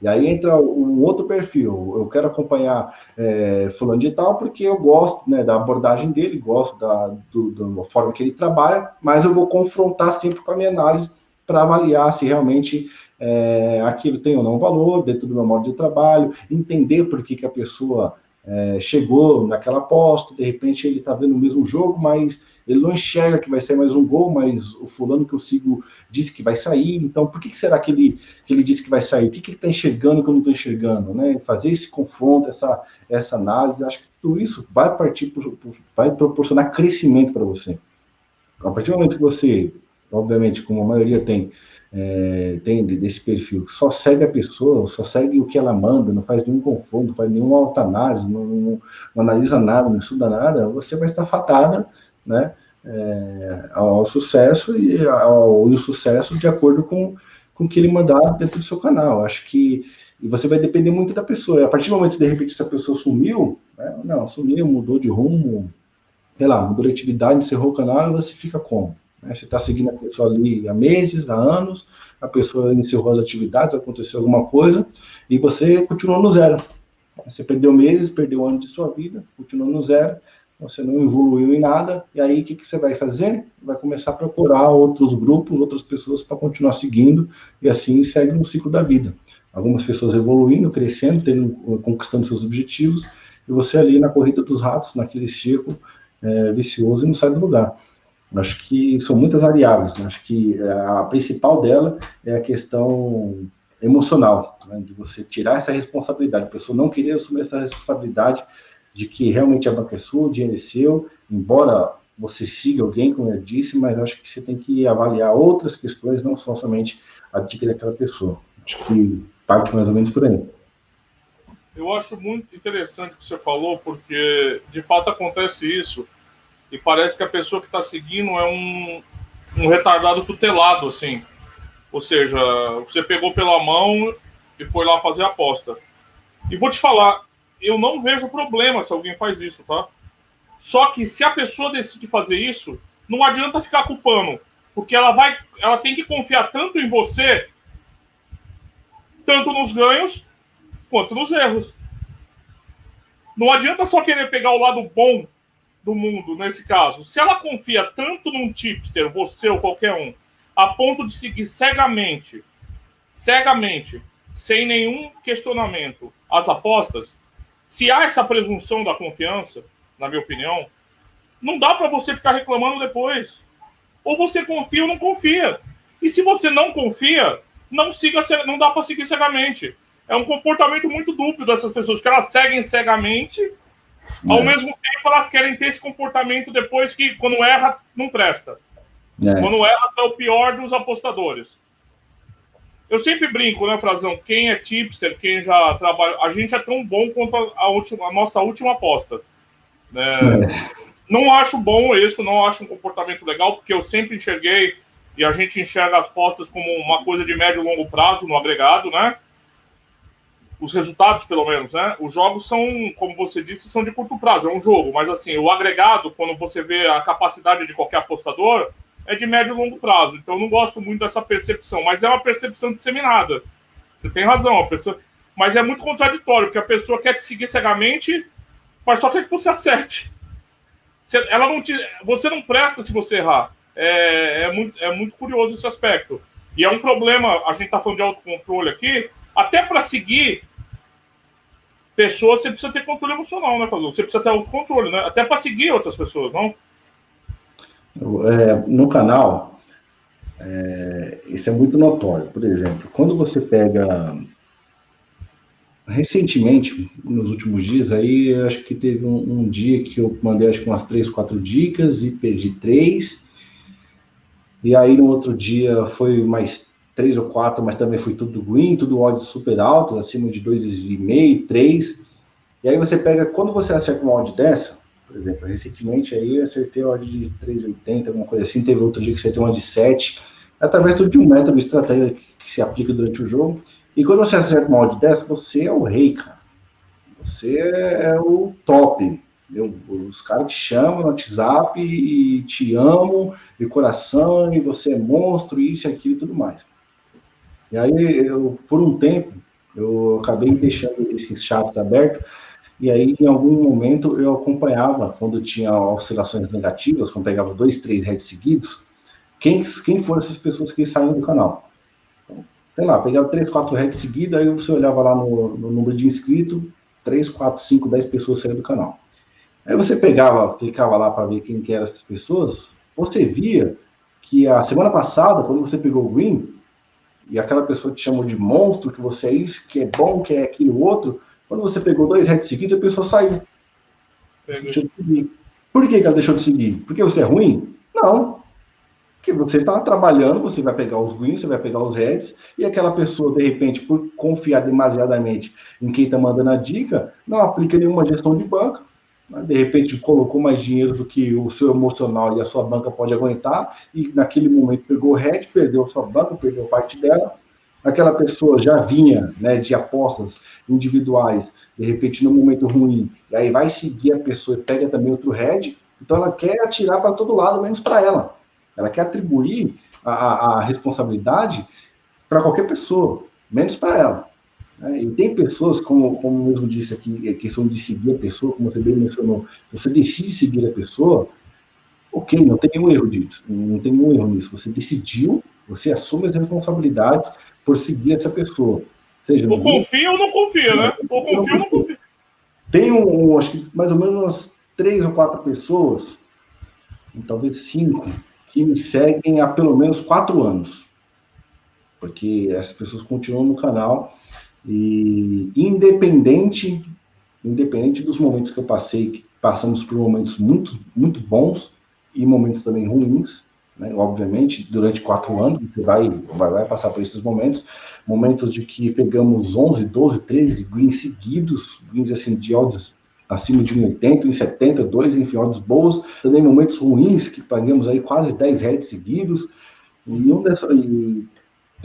E aí entra um outro perfil. Eu quero acompanhar é, fulano de tal porque eu gosto né, da abordagem dele, gosto da, do, da forma que ele trabalha, mas eu vou confrontar sempre com a minha análise para avaliar se realmente é, aquilo tem ou não valor dentro do meu modo de trabalho, entender por que, que a pessoa é, chegou naquela aposta, de repente ele está vendo o mesmo jogo, mas ele não enxerga que vai sair mais um gol, mas o fulano que eu sigo disse que vai sair, então por que, que será que ele, que ele disse que vai sair? O que, que ele está enxergando que eu não estou enxergando? Né? Fazer esse confronto, essa, essa análise, acho que tudo isso vai partir, por, por, vai proporcionar crescimento para você. A partir do momento que você, obviamente, como a maioria tem, é, tem desse perfil, que só segue a pessoa, só segue o que ela manda, não faz nenhum confronto, não faz nenhuma autoanálise, não, não, não, analisa nada, não estuda nada, você vai estar fatada né, é, ao sucesso e ao, ao sucesso de acordo com, com o que ele mandar dentro do seu canal. Acho que e você vai depender muito da pessoa. A partir do momento, de repente, se a pessoa sumiu, né, não, sumiu, mudou de rumo, sei lá, mudou de atividade, encerrou o canal, e você fica como? Né? Você está seguindo a pessoa ali há meses, há anos, a pessoa encerrou as atividades, aconteceu alguma coisa, e você continuou no zero. Você perdeu meses, perdeu anos de sua vida, continuou no zero, você não evoluiu em nada, e aí o que, que você vai fazer? Vai começar a procurar outros grupos, outras pessoas para continuar seguindo, e assim segue um ciclo da vida. Algumas pessoas evoluindo, crescendo, tendo, conquistando seus objetivos, e você ali na corrida dos ratos, naquele ciclo é, vicioso e não sai do lugar. Acho que são muitas variáveis. Né? Acho que é, a principal dela é a questão emocional, né? de você tirar essa responsabilidade, a pessoa não querer assumir essa responsabilidade de que realmente a banca é sua, o dinheiro é seu, embora você siga alguém, como eu disse, mas acho que você tem que avaliar outras questões, não só somente a dica daquela pessoa. Acho que parte mais ou menos por aí. Eu acho muito interessante o que você falou, porque de fato acontece isso e parece que a pessoa que está seguindo é um, um retardado tutelado, assim. Ou seja, você pegou pela mão e foi lá fazer a aposta. E vou te falar, eu não vejo problema se alguém faz isso, tá? Só que se a pessoa decide fazer isso, não adianta ficar culpando, porque ela vai, ela tem que confiar tanto em você, tanto nos ganhos quanto nos erros. Não adianta só querer pegar o lado bom do mundo, nesse caso, se ela confia tanto num tipster, você ou qualquer um, a ponto de seguir cegamente, cegamente, sem nenhum questionamento, as apostas, se há essa presunção da confiança, na minha opinião, não dá para você ficar reclamando depois. Ou você confia ou não confia. E se você não confia, não siga, não dá para seguir cegamente. É um comportamento muito duplo dessas pessoas que elas seguem cegamente ao é. mesmo tempo, elas querem ter esse comportamento depois que, quando erra, não presta. É. Quando erra, é o pior dos apostadores. Eu sempre brinco, né, Frazão? Quem é tipster, quem já trabalha. A gente é tão bom quanto a, última, a nossa última aposta. Né? É. não acho bom isso, não acho um comportamento legal, porque eu sempre enxerguei e a gente enxerga as postas como uma coisa de médio e longo prazo no agregado, né? Os resultados, pelo menos, né? Os jogos são, como você disse, são de curto prazo, é um jogo, mas assim, o agregado, quando você vê a capacidade de qualquer apostador, é de médio e longo prazo. Então eu não gosto muito dessa percepção, mas é uma percepção disseminada. Você tem razão, a pessoa. Mas é muito contraditório, porque a pessoa quer te seguir cegamente, mas só quer que você acerte. Ela não te, você não presta se você errar. É, é, muito, é muito curioso esse aspecto. E é um problema, a gente está falando de autocontrole aqui, até para seguir pessoas, você precisa ter controle emocional, né, Fazul? Você precisa ter autocontrole, né? Até para seguir outras pessoas, não? É, no canal, é, isso é muito notório. Por exemplo, quando você pega recentemente, nos últimos dias, aí acho que teve um, um, dia que eu mandei acho que umas três, quatro dicas e perdi três. E aí no outro dia foi mais três ou quatro, mas também foi tudo green, tudo odds super altos, acima de dois e meio, três. E aí você pega, quando você acerta uma odd dessa, por exemplo, recentemente aí acertei a odd de 3,80, alguma coisa assim, teve outro dia que acertei uma de 7, através de um método estratégia que se aplica durante o jogo. E quando você acerta uma odd dessa, você é o rei, cara. Você é o top. Meu, os caras te chamam no WhatsApp e te amam de coração, e você é monstro, isso, aquilo e tudo mais. E aí, eu, por um tempo, eu acabei deixando esses chats abertos, e aí, em algum momento, eu acompanhava, quando tinha oscilações negativas, quando pegava dois, três heads seguidos, quem, quem foram essas pessoas que saíram do canal sei lá, pegava três, quatro heads seguidas, aí você olhava lá no, no número de inscritos, três, quatro, cinco, dez pessoas saíram do canal. Aí você pegava, clicava lá para ver quem que eram essas pessoas, você via que a semana passada, quando você pegou o Green, e aquela pessoa te chamou de monstro, que você é isso, que é bom, que é aquilo outro, quando você pegou dois heads seguidos, a pessoa saiu. Por que, que ela deixou de seguir? Porque você é ruim? Não que você está trabalhando, você vai pegar os greens, você vai pegar os reds, e aquela pessoa, de repente, por confiar demasiadamente em quem está mandando a dica, não aplica nenhuma gestão de banca, né? De repente colocou mais dinheiro do que o seu emocional e a sua banca pode aguentar, e naquele momento pegou red, perdeu sua banca, perdeu parte dela, aquela pessoa já vinha né, de apostas individuais, de repente no momento ruim, e aí vai seguir a pessoa e pega também outro red, então ela quer atirar para todo lado, menos para ela. Ela quer atribuir a, a responsabilidade para qualquer pessoa, menos para ela. Né? E tem pessoas, como, como mesmo disse aqui, a questão de seguir a pessoa, como você bem mencionou, você decide seguir a pessoa, ok, não tem nenhum erro disso, não tem nenhum erro nisso. Você decidiu, você assume as responsabilidades por seguir essa pessoa. Seja ou confia ou não confia, né? Ou confia ou não confia. Tem um, acho que mais ou menos umas três ou quatro pessoas, talvez cinco, que me seguem há pelo menos quatro anos. Porque essas pessoas continuam no canal e independente, independente dos momentos que eu passei, que passamos por momentos muito, muito bons e momentos também ruins, né? obviamente, durante quatro anos, você vai, vai, vai, passar por esses momentos, momentos de que pegamos 11, 12, 13 greens seguidos, greens assim, de odds acima de 1,80, 1,70, 2, enfim, odds boas, também momentos ruins, que pagamos aí quase 10 heads seguidos, e um dessa, e,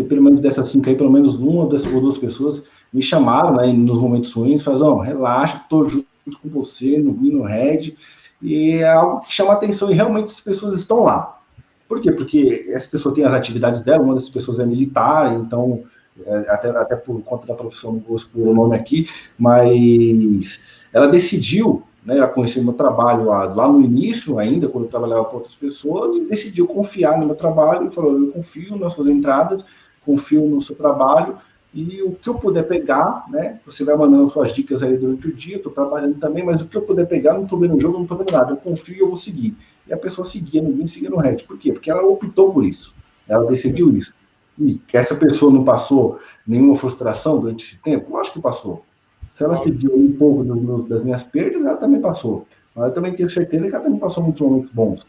pelo menos dessas cinco aí, pelo menos uma dessas ou duas pessoas me chamaram, né, nos momentos ruins, falaram, relaxa, tô junto com você no Win, no Red, e é algo que chama atenção, e realmente as pessoas estão lá. Por quê? Porque essa pessoa tem as atividades dela, uma dessas pessoas é militar, então, é, até, até por conta da profissão, não vou expor o nome aqui, mas ela decidiu, né, a conhecer meu trabalho lá, lá, no início ainda, quando eu trabalhava com outras pessoas, e decidiu confiar no meu trabalho, e falou, eu confio nas suas entradas, confio no seu trabalho, e o que eu puder pegar, né, você vai mandando suas dicas aí durante o dia, estou trabalhando também, mas o que eu puder pegar, não estou vendo o jogo, não estou vendo nada, eu confio e eu vou seguir. E a pessoa seguia, ninguém seguia no Red. Por quê? Porque ela optou por isso, ela decidiu isso. E que essa pessoa não passou nenhuma frustração durante esse tempo? Eu acho que passou. Se ela seguiu um pouco meus, das minhas perdas, ela também passou. Mas eu também tenho certeza que ela também passou muitos momentos bons.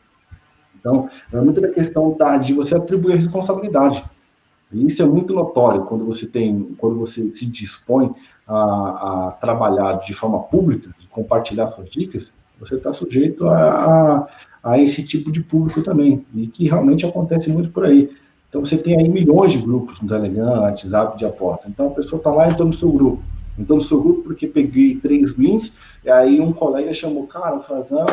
Então, é muito da questão da, de você atribuir a responsabilidade. Isso é muito notório quando você tem, quando você se dispõe a, a trabalhar de forma pública, de compartilhar suas dicas, você está sujeito a, a, esse tipo de público também, e que realmente acontece muito por aí. Então você tem aí milhões de grupos no Telegram, WhatsApp de aposta. Então a pessoa está lá e entrou no seu grupo. Então no seu grupo porque peguei três wins, e aí um colega chamou, cara, o Frazão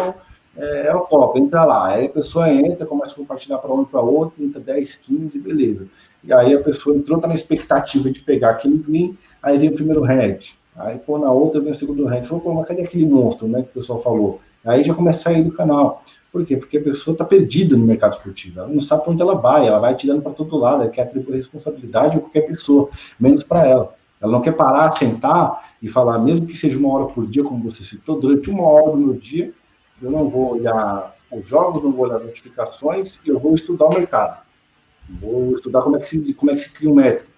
é, é o top, entra lá. Aí a pessoa entra, começa a compartilhar para um para outro, entra 10, 15, beleza. E aí a pessoa entrou, tá na expectativa de pegar aquele win, aí vem o primeiro head. Aí, pô, na outra vem o segundo head. Falou, pô, mas cadê aquele monstro, né, que o pessoal falou? Aí já começa a sair do canal. Por quê? Porque a pessoa está perdida no mercado esportivo. Ela não sabe para onde ela vai, ela vai tirando para todo lado, ela quer atribuir responsabilidade a qualquer pessoa, menos para ela. Ela não quer parar, sentar e falar, mesmo que seja uma hora por dia, como você citou, durante uma hora do meu dia, eu não vou olhar os jogos, não vou olhar notificações eu vou estudar o mercado. Vou estudar como é que se, como é que se cria um método,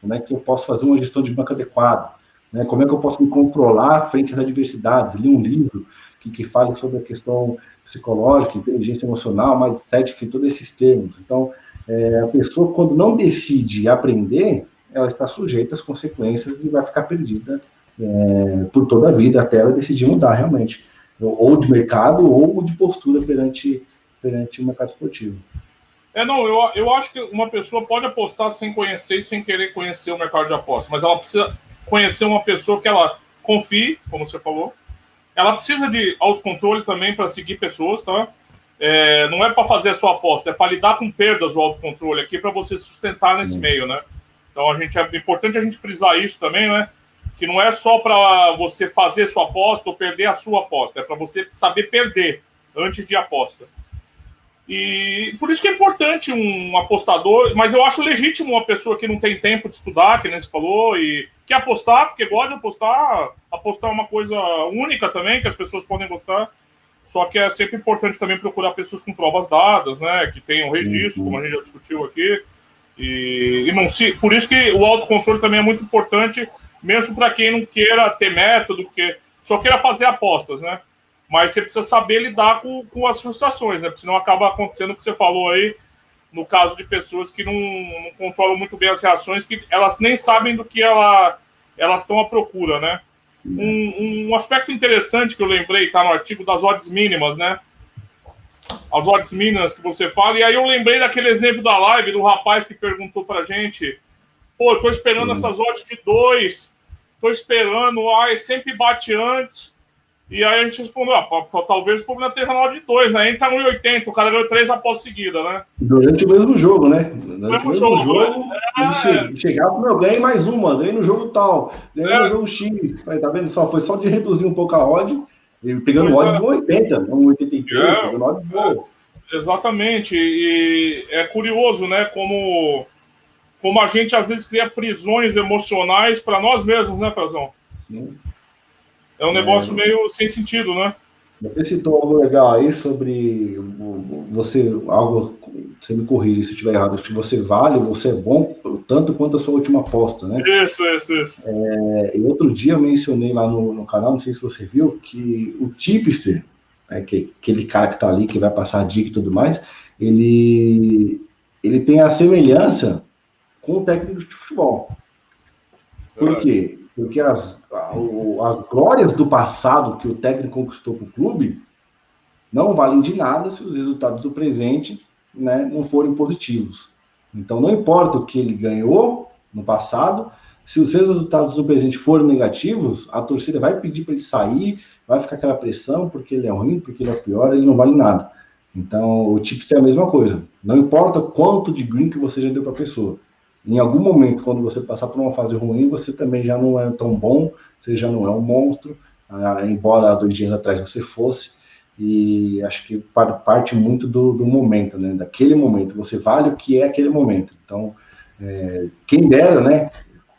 como é que eu posso fazer uma gestão de banco adequada, né? como é que eu posso me controlar frente às adversidades, ler um livro que, que fale sobre a questão psicológica, inteligência emocional, mindset, enfim, todos esses termos. Então, é, a pessoa, quando não decide aprender, ela está sujeita às consequências e vai ficar perdida é, por toda a vida, até ela decidir mudar realmente, ou de mercado ou de postura perante, perante o mercado esportivo. É, não, eu, eu acho que uma pessoa pode apostar sem conhecer e sem querer conhecer o mercado de apostas, mas ela precisa conhecer uma pessoa que ela confie, como você falou, ela precisa de autocontrole também para seguir pessoas, tá? É, não é para fazer a sua aposta, é para lidar com perdas o autocontrole aqui para você sustentar nesse meio, né? Então a gente é importante a gente frisar isso também, né? Que não é só para você fazer sua aposta ou perder a sua aposta, é para você saber perder antes de aposta. E por isso que é importante um apostador, mas eu acho legítimo uma pessoa que não tem tempo de estudar, que nem você falou, e quer apostar, porque gosta de apostar. Apostar é uma coisa única também, que as pessoas podem gostar. Só que é sempre importante também procurar pessoas com provas dadas, né? Que tenham registro, como a gente já discutiu aqui. E, e não se, por isso que o autocontrole também é muito importante, mesmo para quem não queira ter método, que só queira fazer apostas, né? mas você precisa saber lidar com, com as frustrações, né? Porque senão acaba acontecendo o que você falou aí, no caso de pessoas que não, não controlam muito bem as reações, que elas nem sabem do que ela, elas estão à procura, né? Um, um aspecto interessante que eu lembrei, está no artigo das odds mínimas, né? As odds mínimas que você fala, e aí eu lembrei daquele exemplo da live do rapaz que perguntou pra gente: pô, tô esperando essas odds de dois, tô esperando, ai, sempre bate antes e aí a gente respondeu, ah, talvez o problema esteja na de 2, né? A gente tá no 80, o cara ganhou três após seguida, né? Durante o mesmo jogo, né? Durante o mesmo jogo, jogo é... chegava pro meu, ganhei mais uma, ganhei no jogo tal, ganhei é. no jogo X. Aí, tá vendo só? Foi só de reduzir um pouco a odd, pegando pois odd é. de 80, não 83, é. pegando odd boa. Exatamente, e é curioso, né, como, como a gente às vezes cria prisões emocionais para nós mesmos, né, Frazão? Sim. É um negócio é... meio sem sentido, né? Você citou algo legal aí sobre você, algo, você me corrige se eu estiver errado, que você vale, você é bom tanto quanto a sua última aposta, né? Isso, isso, isso. É, e outro dia eu mencionei lá no, no, canal, não sei se você viu, que o tipster, né, que, aquele cara que tá ali, que vai passar a dica e tudo mais, ele, ele tem a semelhança com o técnico de futebol. Por quê? Porque as, as glórias do passado que o técnico conquistou para o clube não valem de nada se os resultados do presente né, não forem positivos. Então, não importa o que ele ganhou no passado, se os resultados do presente forem negativos, a torcida vai pedir para ele sair, vai ficar aquela pressão porque ele é ruim, porque ele é pior, ele não vale nada. Então, o tipo é a mesma coisa. Não importa quanto de green que você já deu para a pessoa em algum momento, quando você passar por uma fase ruim, você também já não é tão bom, você já não é um monstro, ah, embora dois dias atrás você fosse, e acho que parte muito do, do, momento, né? Daquele momento, você vale o que é aquele momento. Então, é, quem dera, né?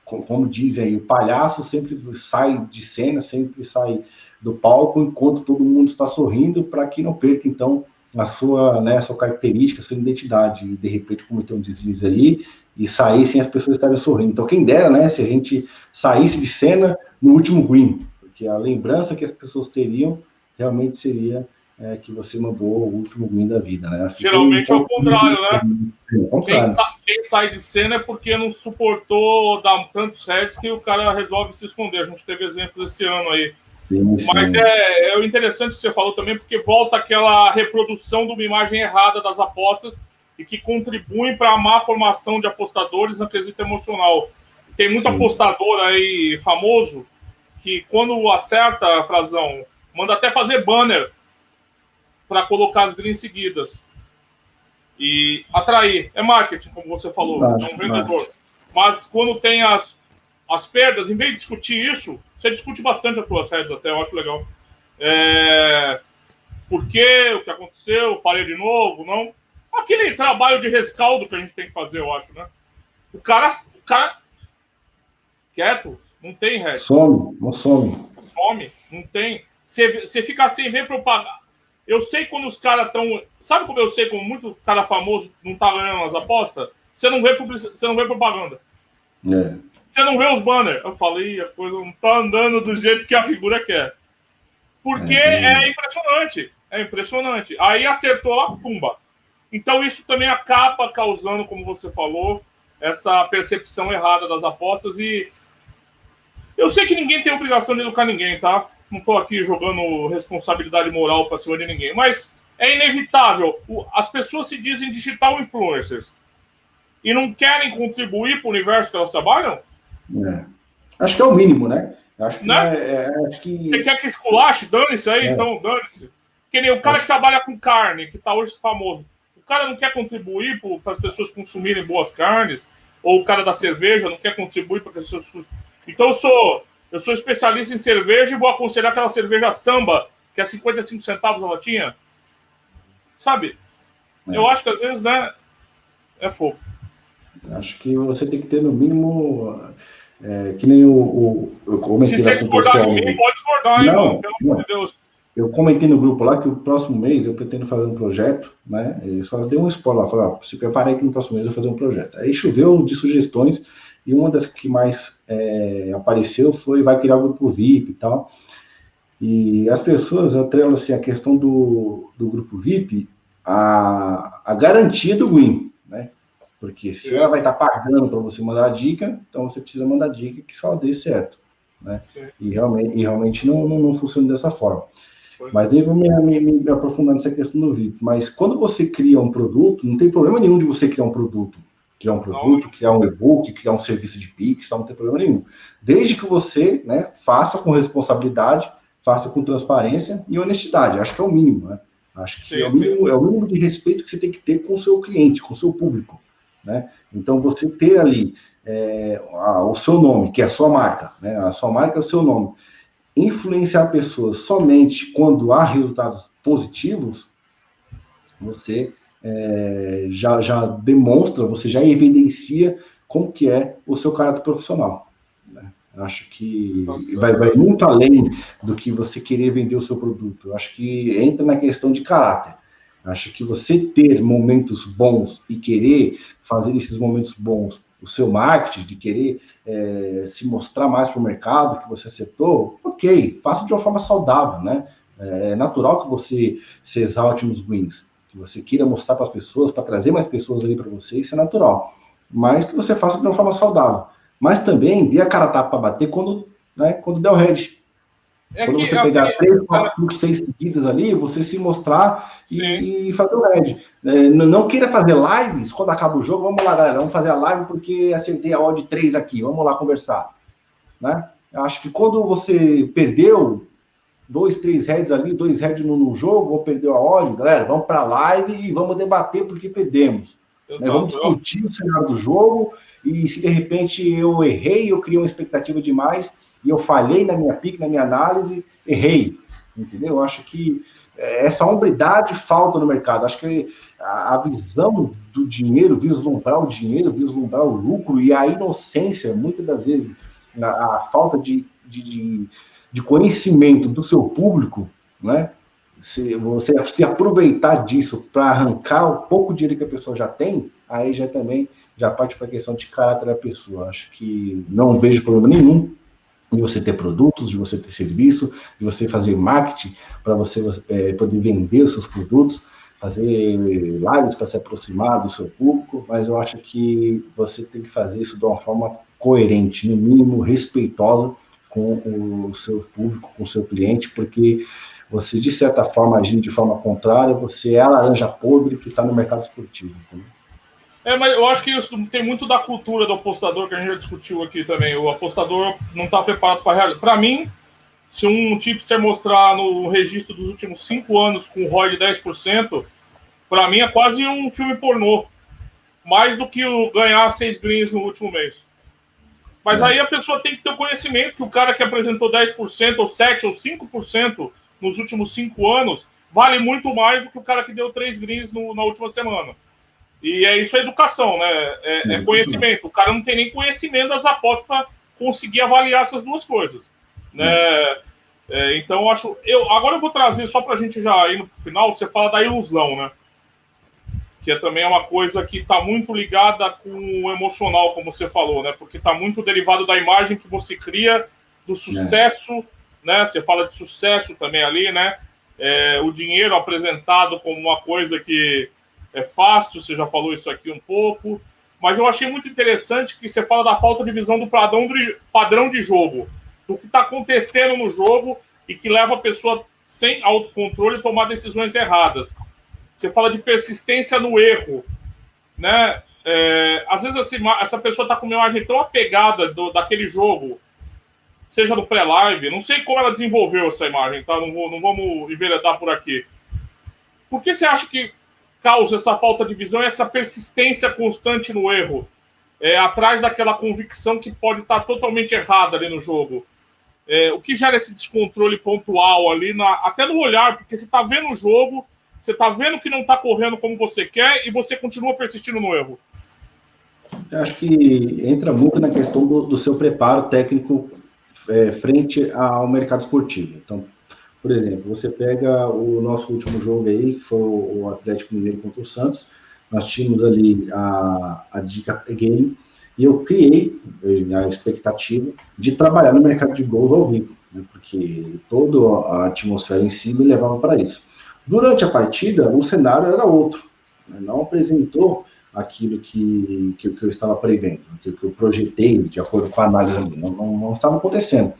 Como dizem aí, o palhaço sempre sai de cena, sempre sai do palco, enquanto todo mundo está sorrindo, para que não perca, então, a sua, né, a sua característica, a sua identidade, e de repente cometer um deslize ali e sair sem as pessoas estarem sorrindo. Então, quem dera, né, se a gente saísse de cena no último green, porque a lembrança que as pessoas teriam realmente seria é, que você mandou o último green da vida, né? Geralmente um é o contrário, né? É quem, sa quem, sai de cena é porque não suportou dar tantos heads que o cara resolve se esconder. A gente teve exemplos esse ano aí. Sim, sim. Mas é, é o interessante que você falou também, porque volta aquela reprodução de uma imagem errada das apostas e que contribuem para a má formação de apostadores na quesito emocional. Tem muito sim. apostador aí famoso que, quando acerta, Frazão, manda até fazer banner para colocar as greens seguidas. E atrair. É marketing, como você falou, é um vendedor. Mas quando tem as, as perdas, em vez de discutir isso, você discute bastante as tuas redes até, eu acho legal. É... Por quê? O que aconteceu? Falei de novo? Não? Aquele trabalho de rescaldo que a gente tem que fazer, eu acho, né? O cara, o cara quieto, não tem resto. Some, não some. Some, não tem. Você, fica sem ver propaganda. Eu sei quando os caras estão. Sabe como eu sei como muito cara famoso não tá ganhando as apostas? Você não vê, public... você não vê propaganda. É. Você não vê os banners. Eu falei, a coisa não tá andando do jeito que a figura quer. Porque é, é impressionante. É impressionante. Aí acertou, pumba. Então isso também acaba causando, como você falou, essa percepção errada das apostas. E eu sei que ninguém tem obrigação de educar ninguém, tá? Não tô aqui jogando responsabilidade moral para cima de ninguém. Mas é inevitável. As pessoas se dizem digital influencers e não querem contribuir para o universo que elas trabalham? É. Acho que é o mínimo, né? Acho que, né? É, é, acho que... Você quer que esculache? Dane-se aí, é. então dane-se. Que nem o cara que trabalha com carne, que está hoje famoso. O cara não quer contribuir para as pessoas consumirem boas carnes, ou o cara da cerveja não quer contribuir para as pessoas. Então eu sou, eu sou especialista em cerveja e vou aconselhar aquela cerveja samba, que é 55 centavos a latinha. Sabe? É. Eu acho que às vezes, né? É fogo. Acho que você tem que ter no mínimo. É, que nem o. o eu Se você discordar de mim, pode discordar, hein, não, Pelo amor de Deus. Eu comentei no grupo lá que o próximo mês eu pretendo fazer um projeto, né? E só dei um spoiler lá, falei, ó, se preparei que no próximo mês eu vou fazer um projeto. Aí choveu de sugestões e uma das que mais é, apareceu foi vai criar o grupo VIP e tal. E as pessoas atrelam assim, a questão do, do grupo VIP a, a garantia do win. Porque se ela vai estar pagando para você mandar a dica, então você precisa mandar a dica que só dê certo. Né? E realmente, e realmente não, não, não funciona dessa forma. Mas nem vou me, me, me, aprofundar nessa questão do VIP. Mas quando você cria um produto, não tem problema nenhum de você criar um produto. Criar um produto, não. criar um e-book, criar um serviço de Pix, não tem problema nenhum. Desde que você né, faça com responsabilidade, faça com transparência e honestidade. Acho que é o mínimo. Né? Acho que sim, é, o mínimo, é o mínimo de respeito que você tem que ter com o seu cliente, com o seu público. Né? Então, você ter ali é, a, o seu nome, que é a sua marca, né? a sua marca é o seu nome, influenciar pessoas somente quando há resultados positivos, você é, já, já demonstra, você já evidencia como que é o seu caráter profissional. Né? Acho que vai, vai, muito além do que você querer vender o seu produto. Acho que entra na questão de caráter. Acho que você ter momentos bons e querer fazer esses momentos bons, o seu marketing, de querer é, se mostrar mais para o mercado que você acertou, ok, faça de uma forma saudável, né? É natural que você se exalte nos wins, que você queira mostrar para as pessoas, para trazer mais pessoas ali para você, isso é natural. Mas que você faça de uma forma saudável. Mas também dê a cara tapa para bater quando, né, quando der o head. É Quando que, você pegar assim, três, quatro, cinco, seis seguidas ali, você se mostrar e, e, fazer o red. É, não queira fazer lives quando acaba o jogo. Vamos lá, galera, vamos fazer a live porque acertei a odd 3 aqui. Vamos lá conversar. Né? Acho que quando você perdeu dois, três heads ali, dois heads no, no jogo, ou perdeu a odd, galera, vamos para a live e vamos debater porque perdemos. Né? Vamos discutir o cenário do jogo e se de repente eu errei, eu criei uma expectativa demais e eu falhei na minha pique, na minha análise, errei. Entendeu? Eu acho que é, essa hombridade falta no mercado. Acho que a visão do dinheiro, vislumbrar o dinheiro, vislumbrar o lucro e a inocência, muitas das vezes, a, falta de, de, de, conhecimento do seu público, né? Se você se aproveitar disso para arrancar o pouco dinheiro que a pessoa já tem, aí já também já parte para a questão de caráter da pessoa. Acho que não vejo problema nenhum de você ter produtos, de você ter serviço, de você fazer marketing para você é, poder vender os seus produtos, fazer lives para se aproximar do seu público, mas eu acho que você tem que fazer isso de uma forma coerente, no mínimo respeitosa, com o seu público, com o seu cliente, porque você, de certa forma, agindo de forma contrária, você é a laranja podre que está no mercado esportivo. Entendeu? É, mas eu acho que isso tem muito da cultura do apostador que a gente já discutiu aqui também. O apostador não está preparado para a realidade. Para mim, se um tipster mostrar no registro dos últimos cinco anos com ROI de 10%, para mim é quase um filme pornô. Mais do que o ganhar seis greens no último mês. Mas é. aí a pessoa tem que ter o conhecimento que o cara que apresentou 10%, ou 7% ou 5% nos últimos cinco anos vale muito mais do que o cara que deu três greens no, na última semana. E é isso a educação, né? É, é conhecimento. O cara não tem nem conhecimento das apostas para conseguir avaliar essas duas coisas. Né? É, então, eu acho. Eu, agora eu vou trazer, só para a gente já ir no final, você fala da ilusão, né? Que é também uma coisa que está muito ligada com o emocional, como você falou, né? Porque está muito derivado da imagem que você cria do sucesso, né? Você fala de sucesso também ali, né? É, o dinheiro apresentado como uma coisa que é fácil, você já falou isso aqui um pouco, mas eu achei muito interessante que você fala da falta de visão do padrão de, padrão de jogo, do que está acontecendo no jogo e que leva a pessoa sem autocontrole a tomar decisões erradas. Você fala de persistência no erro, né? É, às vezes assim, essa pessoa está com uma imagem tão apegada do, daquele jogo, seja no pré-live, não sei como ela desenvolveu essa imagem, tá? Não, vou, não vamos enveredar por aqui. Por que você acha que causa essa falta de visão e essa persistência constante no erro, é, atrás daquela convicção que pode estar totalmente errada ali no jogo. É, o que gera esse descontrole pontual ali, na, até no olhar, porque você está vendo o jogo, você está vendo que não está correndo como você quer e você continua persistindo no erro. Eu acho que entra muito na questão do, do seu preparo técnico é, frente ao mercado esportivo. Então, por exemplo, você pega o nosso último jogo aí, que foi o Atlético Mineiro contra o Santos, nós tínhamos ali a, a dica game, e eu criei a expectativa de trabalhar no mercado de gols ao vivo, né, porque toda a atmosfera em si me levava para isso. Durante a partida, o cenário era outro, né, não apresentou aquilo que, que, que, eu estava prevendo, que, que eu projetei de acordo com a análise, não, não, não estava acontecendo.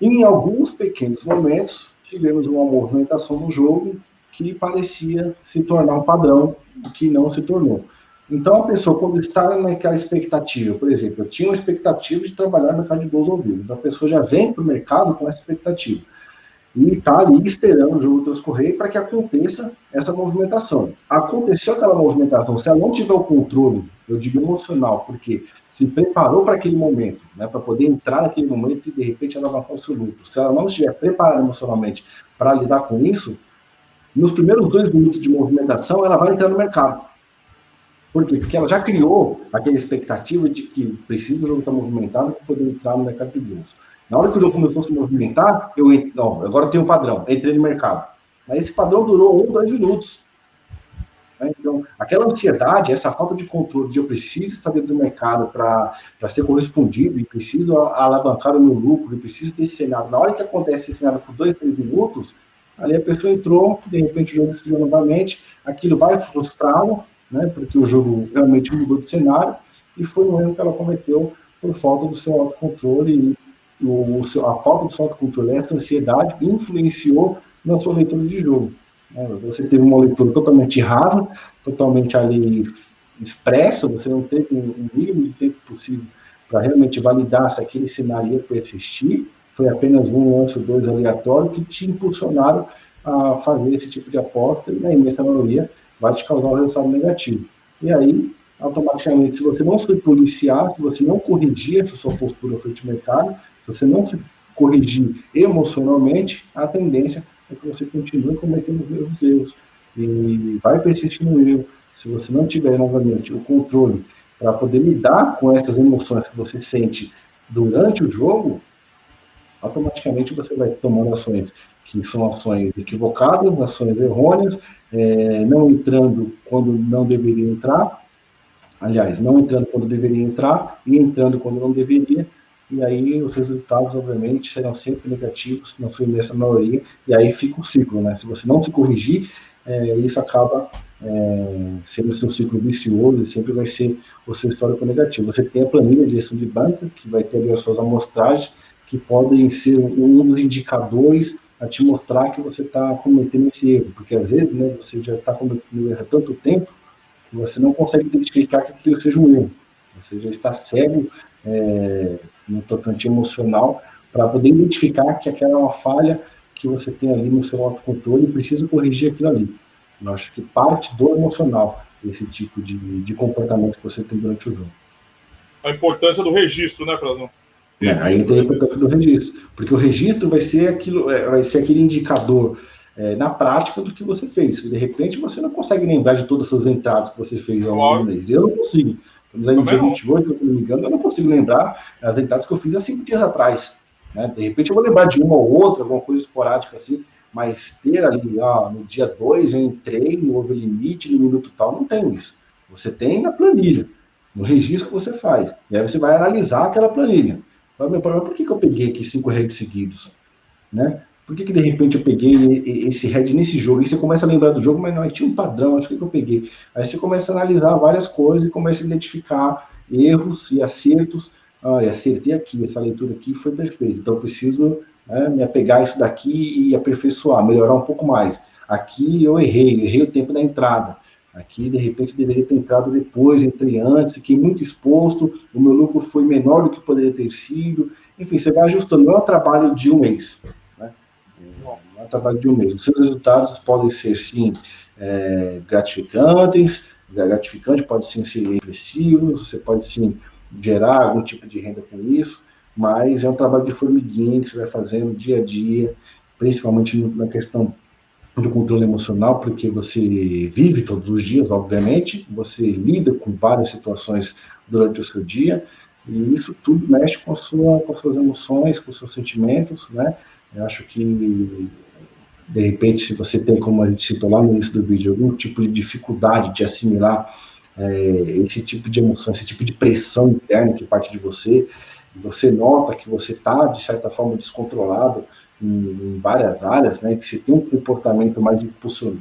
Em alguns pequenos momentos, tivemos uma movimentação no jogo que parecia se tornar um padrão, que não se tornou. Então, a pessoa, quando está naquela expectativa, por exemplo, eu tinha uma expectativa de trabalhar no mercado de gols ao então a pessoa já vem para o mercado com essa expectativa. E está ali esperando o jogo transcorrer para que aconteça essa movimentação. Aconteceu aquela movimentação, se ela não tiver o controle, eu digo emocional, porque se preparou para aquele momento, né, para poder entrar naquele momento e de repente alavancar o seu. Se ela não estiver preparada emocionalmente para lidar com isso, nos primeiros dois minutos de movimentação, ela vai entrar no mercado. Por quê? Porque ela já criou aquela expectativa de que precisa do jogo estar movimentado para poder entrar no mercado de bolsa. Na hora que o jogo começou a se movimentar, eu não, agora tem um padrão, entrei no mercado. Mas esse padrão durou um, dois minutos. Né? Então, aquela ansiedade, essa falta de controle de eu preciso estar dentro do mercado para ser correspondido e preciso alavancar o meu lucro e preciso desse cenário. Na hora que acontece esse cenário por dois, três minutos, ali a pessoa entrou, de repente o jogo esfriou novamente, aquilo vai frustrá-la, né, porque o jogo realmente mudou de cenário e foi um erro que ela cometeu por falta do seu autocontrole e o, a falta do seu autocontrole, essa ansiedade influenciou na sua leitura de jogo. Né? Você teve uma leitura totalmente rasa, totalmente ali expressa, você não teve o mínimo de tempo possível para realmente validar se aquele cenário ia persistir. Foi apenas um lance dois aleatório que te impulsionaram a fazer esse tipo de aposta e na imensa maioria vai te causar um resultado negativo. E aí, automaticamente, se você não se policiar, se você não corrigir essa sua postura frente ao mercado, se você não se corrigir emocionalmente, a tendência é que você continue cometendo os mesmos erros. E vai persistir no erro. Se você não tiver, novamente, o controle para poder lidar com essas emoções que você sente durante o jogo, automaticamente você vai tomando ações que são ações equivocadas, ações errôneas, é, não entrando quando não deveria entrar, aliás, não entrando quando deveria entrar e entrando quando não deveria, e aí os resultados, obviamente, serão sempre negativos, na sua imensa maioria, e aí fica o ciclo, né? Se você não se corrigir, é, isso acaba é, sendo seu ciclo vicioso e sempre vai ser o seu histórico negativo. Você tem a planilha de gestão de banca, que vai ter ali as suas amostragens, que podem ser um dos indicadores a te mostrar que você está cometendo esse erro, porque às vezes né, você já está cometendo erro há tanto tempo que você não consegue identificar que aquilo seja um erro. Você já está cego é, no tocante emocional para poder identificar que aquela é uma falha que você tem ali no seu autocontrole e precisa corrigir aquilo ali. Eu acho que parte do emocional esse tipo de, de comportamento que você tem durante o jogo. A importância do registro, né, Frazão? É, aí tem a importância do registro, porque o registro vai ser aquilo, é, vai ser aquele indicador é, na prática do que você fez. De repente você não consegue lembrar de todas as suas entradas que você fez ao longo do mês. Eu não consigo. Estamos aí no dia 28, se eu não me engano, eu não consigo lembrar as entradas que eu fiz há cinco dias atrás. Né? De repente eu vou lembrar de uma ou outra, alguma coisa esporádica assim, mas ter ali, ah, no dia 2 eu entrei no overlimite, no minuto tal, não tem isso. Você tem na planilha, no registro que você faz. E aí você vai analisar aquela planilha. Mas, meu problema, por que, que eu peguei aqui cinco heads seguidos? Né? Por que, que de repente eu peguei esse head nesse jogo? E você começa a lembrar do jogo, mas não, tinha um padrão, acho que, que eu peguei. Aí você começa a analisar várias coisas e começa a identificar erros e acertos. Ah, e acertei aqui, essa leitura aqui foi perfeita. Então eu preciso né, me apegar a isso daqui e aperfeiçoar, melhorar um pouco mais. Aqui eu errei, errei o tempo da entrada. Aqui, de repente, deveria ter entrado depois, entrei antes, fiquei muito exposto, o meu lucro foi menor do que poderia ter sido. Enfim, você vai ajustando. Não é um trabalho de um mês. Não é um trabalho de um mês. Os seus resultados podem ser, sim, é, gratificantes, gratificante pode sim ser expressivos, você pode sim gerar algum tipo de renda com isso, mas é um trabalho de formiguinha que você vai fazendo dia a dia, principalmente na questão do controle emocional, porque você vive todos os dias, obviamente, você lida com várias situações durante o seu dia, e isso tudo mexe com, sua, com suas emoções, com seus sentimentos, né? Eu acho que, de repente, se você tem, como a gente citou lá no início do vídeo, algum tipo de dificuldade de assimilar é, esse tipo de emoção, esse tipo de pressão interna que parte de você, você nota que você está, de certa forma, descontrolado em, em, várias áreas, né, que você tem um comportamento mais, impulso,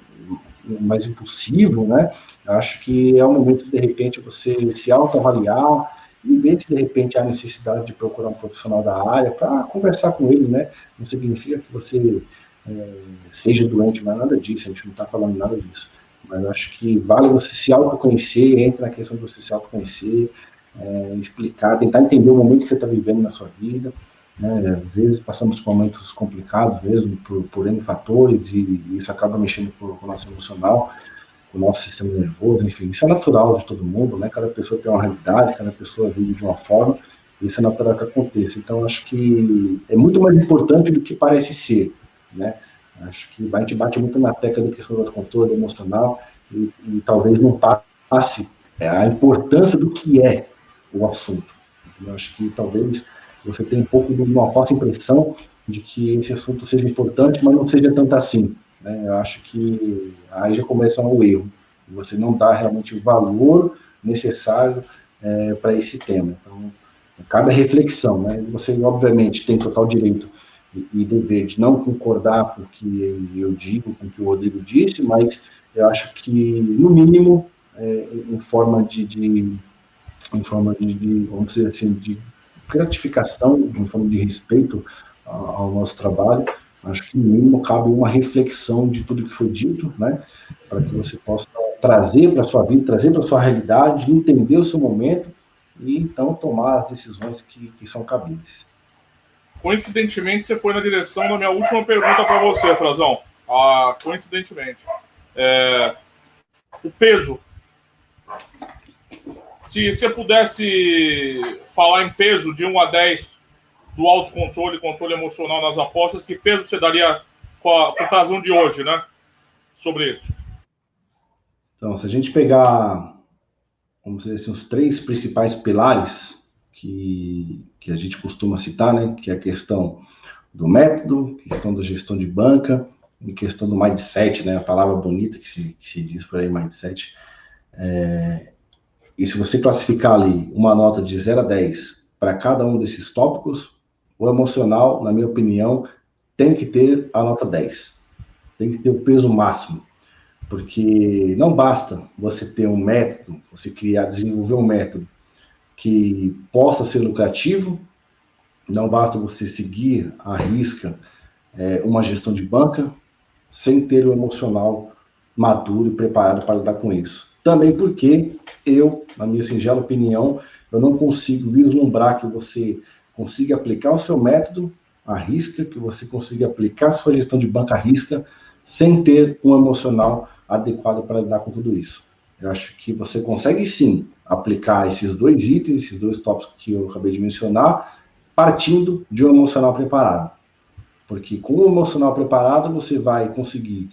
mais impulsivo, né, acho que é o momento, de repente, você se autoavaliar e ver se, de repente, há necessidade de procurar um profissional da área para conversar com ele, né, não significa que você é, seja doente, mas nada disso, a gente não está falando nada disso. Mas acho que vale você se autoconhecer, entra na questão de você se autoconhecer, é, explicar, tentar entender o momento que você está vivendo na sua vida. Né? Às vezes passamos por momentos complicados mesmo, por, por N fatores, e, e isso acaba mexendo com, o nosso emocional, o nosso sistema nervoso, enfim. Isso é natural de todo mundo, né? Cada pessoa tem uma realidade, cada pessoa vive de uma forma, e isso é natural que aconteça. Então, acho que é muito mais importante do que parece ser, né? Acho que a gente bate muito na tecla da questão do controle emocional e, e talvez não passe a importância do que é o assunto. Eu acho que talvez você tenha um pouco de uma falsa impressão de que esse assunto seja importante, mas não seja tanto assim. Né? Eu acho que aí já começa o erro. Você não dá realmente o valor necessário é, para esse tema. Então, cabe a reflexão. Né? Você, obviamente, tem total direito e dever de não concordar com o que eu digo, com o que o Rodrigo disse, mas eu acho que, no mínimo, é, em forma de, de em forma de, de, vamos dizer assim, de gratificação, em forma de respeito ao nosso trabalho, acho que no mínimo cabe uma reflexão de tudo que foi dito, né, para que você possa trazer para a sua vida, trazer para a sua realidade, entender o seu momento e então tomar as decisões que, que são cabíveis. Coincidentemente, você foi na direção da minha última pergunta para você, Frazão. Ah, coincidentemente. É, o peso se você pudesse falar em peso de 1 a 10 do autocontrole controle emocional nas apostas, que peso você daria com a, com razão de hoje, né? Sobre isso. Então, se a gente pegar, vamos dizer assim, os três principais pilares que, que a gente costuma citar, né? Que é a questão do método, questão da gestão de banca e questão do mindset, né? A palavra bonita que se, que se diz por aí, mindset. É, e se você classificar ali uma nota de 0 a 10 para cada um desses tópicos, o emocional, na minha opinião, tem que ter a nota 10. Tem que ter o peso máximo. Porque não basta você ter um método, você criar, desenvolver um método que possa ser lucrativo, não basta você seguir a risca é, uma gestão de banca sem ter o emocional maduro e preparado para lidar com isso. Também porque eu, na minha singela opinião, eu não consigo vislumbrar que você consiga aplicar o seu método à risca, que você consiga aplicar a sua gestão de banca à risca, sem ter um emocional adequado para lidar com tudo isso. Eu acho que você consegue sim aplicar esses dois itens, esses dois tópicos que eu acabei de mencionar, partindo de um emocional preparado. Porque com o emocional preparado, você vai conseguir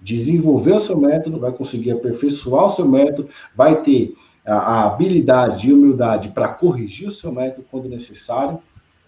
desenvolver o seu método, vai conseguir aperfeiçoar o seu método, vai ter a, habilidade e humildade para corrigir o seu método quando necessário,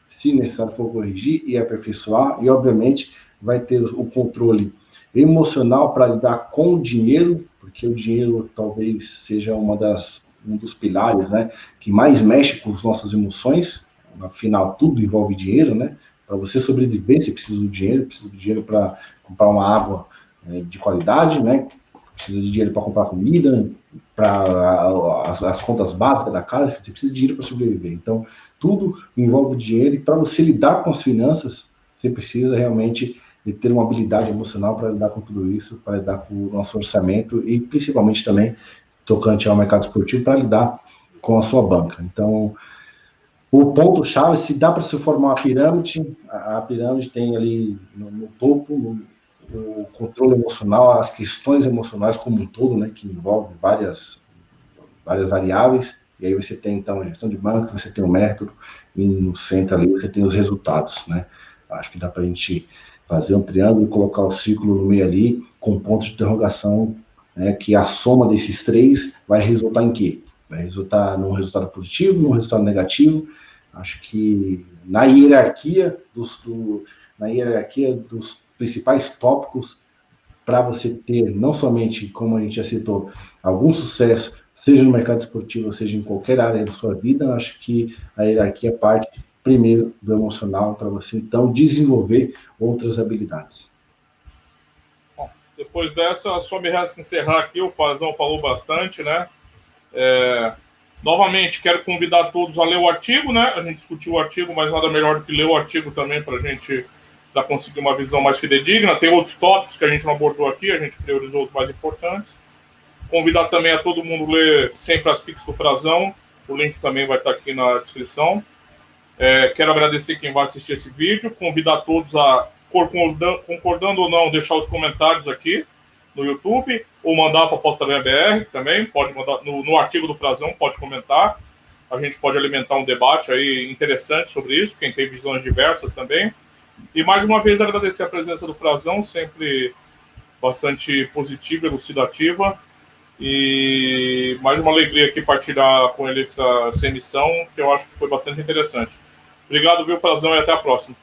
se necessário for corrigir e aperfeiçoar, e obviamente vai ter o controle emocional para lidar com o dinheiro, porque o dinheiro talvez seja uma das um dos pilares, né, que mais mexe com as nossas emoções. Afinal, tudo envolve dinheiro, né? Para você sobreviver, você precisa do dinheiro, precisa do dinheiro para comprar uma água é, de qualidade, né? Precisa de dinheiro para comprar comida, para as, as, contas básicas da casa, você precisa de dinheiro para sobreviver. Então, tudo envolve dinheiro e para você lidar com as finanças, você precisa realmente ter uma habilidade emocional para lidar com tudo isso, para lidar com o nosso orçamento e principalmente também tocante ao mercado esportivo para lidar com a sua banca. Então, o ponto chave, se dá para se formar uma pirâmide, a, a pirâmide tem ali no, no topo no, o controle emocional, as questões emocionais como um todo, né, que envolve várias várias variáveis. E aí você tem então a gestão de banco, você tem o método e no centro ali você tem os resultados, né? Acho que dá para a gente fazer um triângulo e colocar o ciclo no meio ali com pontos de interrogação, né, que a soma desses três vai resultar em quê? Vai resultar num resultado positivo, num resultado negativo. Acho que na hierarquia dos, do, na hierarquia dos principais tópicos para você ter não somente, como a gente já citou, algum sucesso, seja no mercado esportivo, seja em qualquer área da sua vida, acho que a hierarquia parte primeiro do emocional para você então desenvolver outras habilidades. Bom, depois dessa, só me resta encerrar aqui, o Fazão falou bastante, né? É, novamente, quero convidar todos a ler o artigo, né? A gente discutiu o artigo, mas nada melhor do que ler o artigo também para a gente já conseguir uma visão mais fidedigna. Tem outros tópicos que a gente não abordou aqui, a gente priorizou os mais importantes. Convidar também a todo mundo ler sempre as fixas do Frazão, o link também vai estar aqui na descrição. É, quero agradecer quem vai assistir esse vídeo, convidar todos a, concordando ou não, deixar os comentários aqui no YouTube, ou mandar para a Posta BR também, pode mandar no, no, artigo do Frazão, pode comentar. A gente pode alimentar um debate aí interessante sobre isso, quem tem visões diversas também. E mais uma vez agradecer a presença do Frazão, sempre bastante positiva, elucidativa. E mais uma alegria aqui partilhar com ele essa, essa emissão, que eu acho que foi bastante interessante. Obrigado, viu, Frazão, e até a próxima.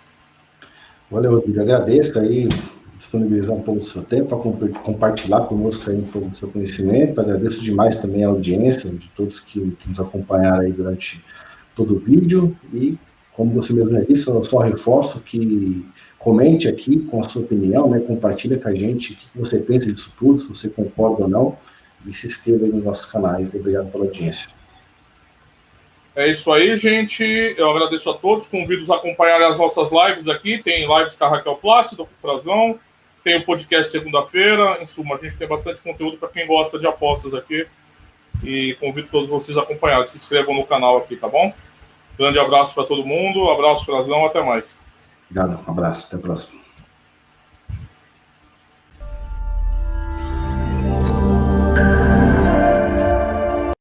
Valeu, Rodrigo. Agradeço aí disponibilizar um pouco do seu tempo para compartilhar conosco aí um pouco do seu conhecimento. Agradeço demais também a audiência de todos que, que nos acompanharam aí durante todo o vídeo. E, como você mesmo disse, eu só reforço que comente aqui com a sua opinião, né? compartilha com a gente o que você pensa disso tudo, se você concorda ou não, e se inscreva aí nos nossos canais. Obrigado pela audiência. É isso aí, gente. Eu agradeço a todos. Convido a acompanharem as nossas lives aqui. Tem lives com a Raquel Plácido, com o Frazão. Tem o podcast segunda-feira. Em suma, a gente tem bastante conteúdo para quem gosta de apostas aqui. E convido todos vocês a acompanhar. Se inscrevam no canal aqui, tá bom? Grande abraço para todo mundo. Abraço, Frazão. Até mais. Obrigado. Um abraço. Até a próxima.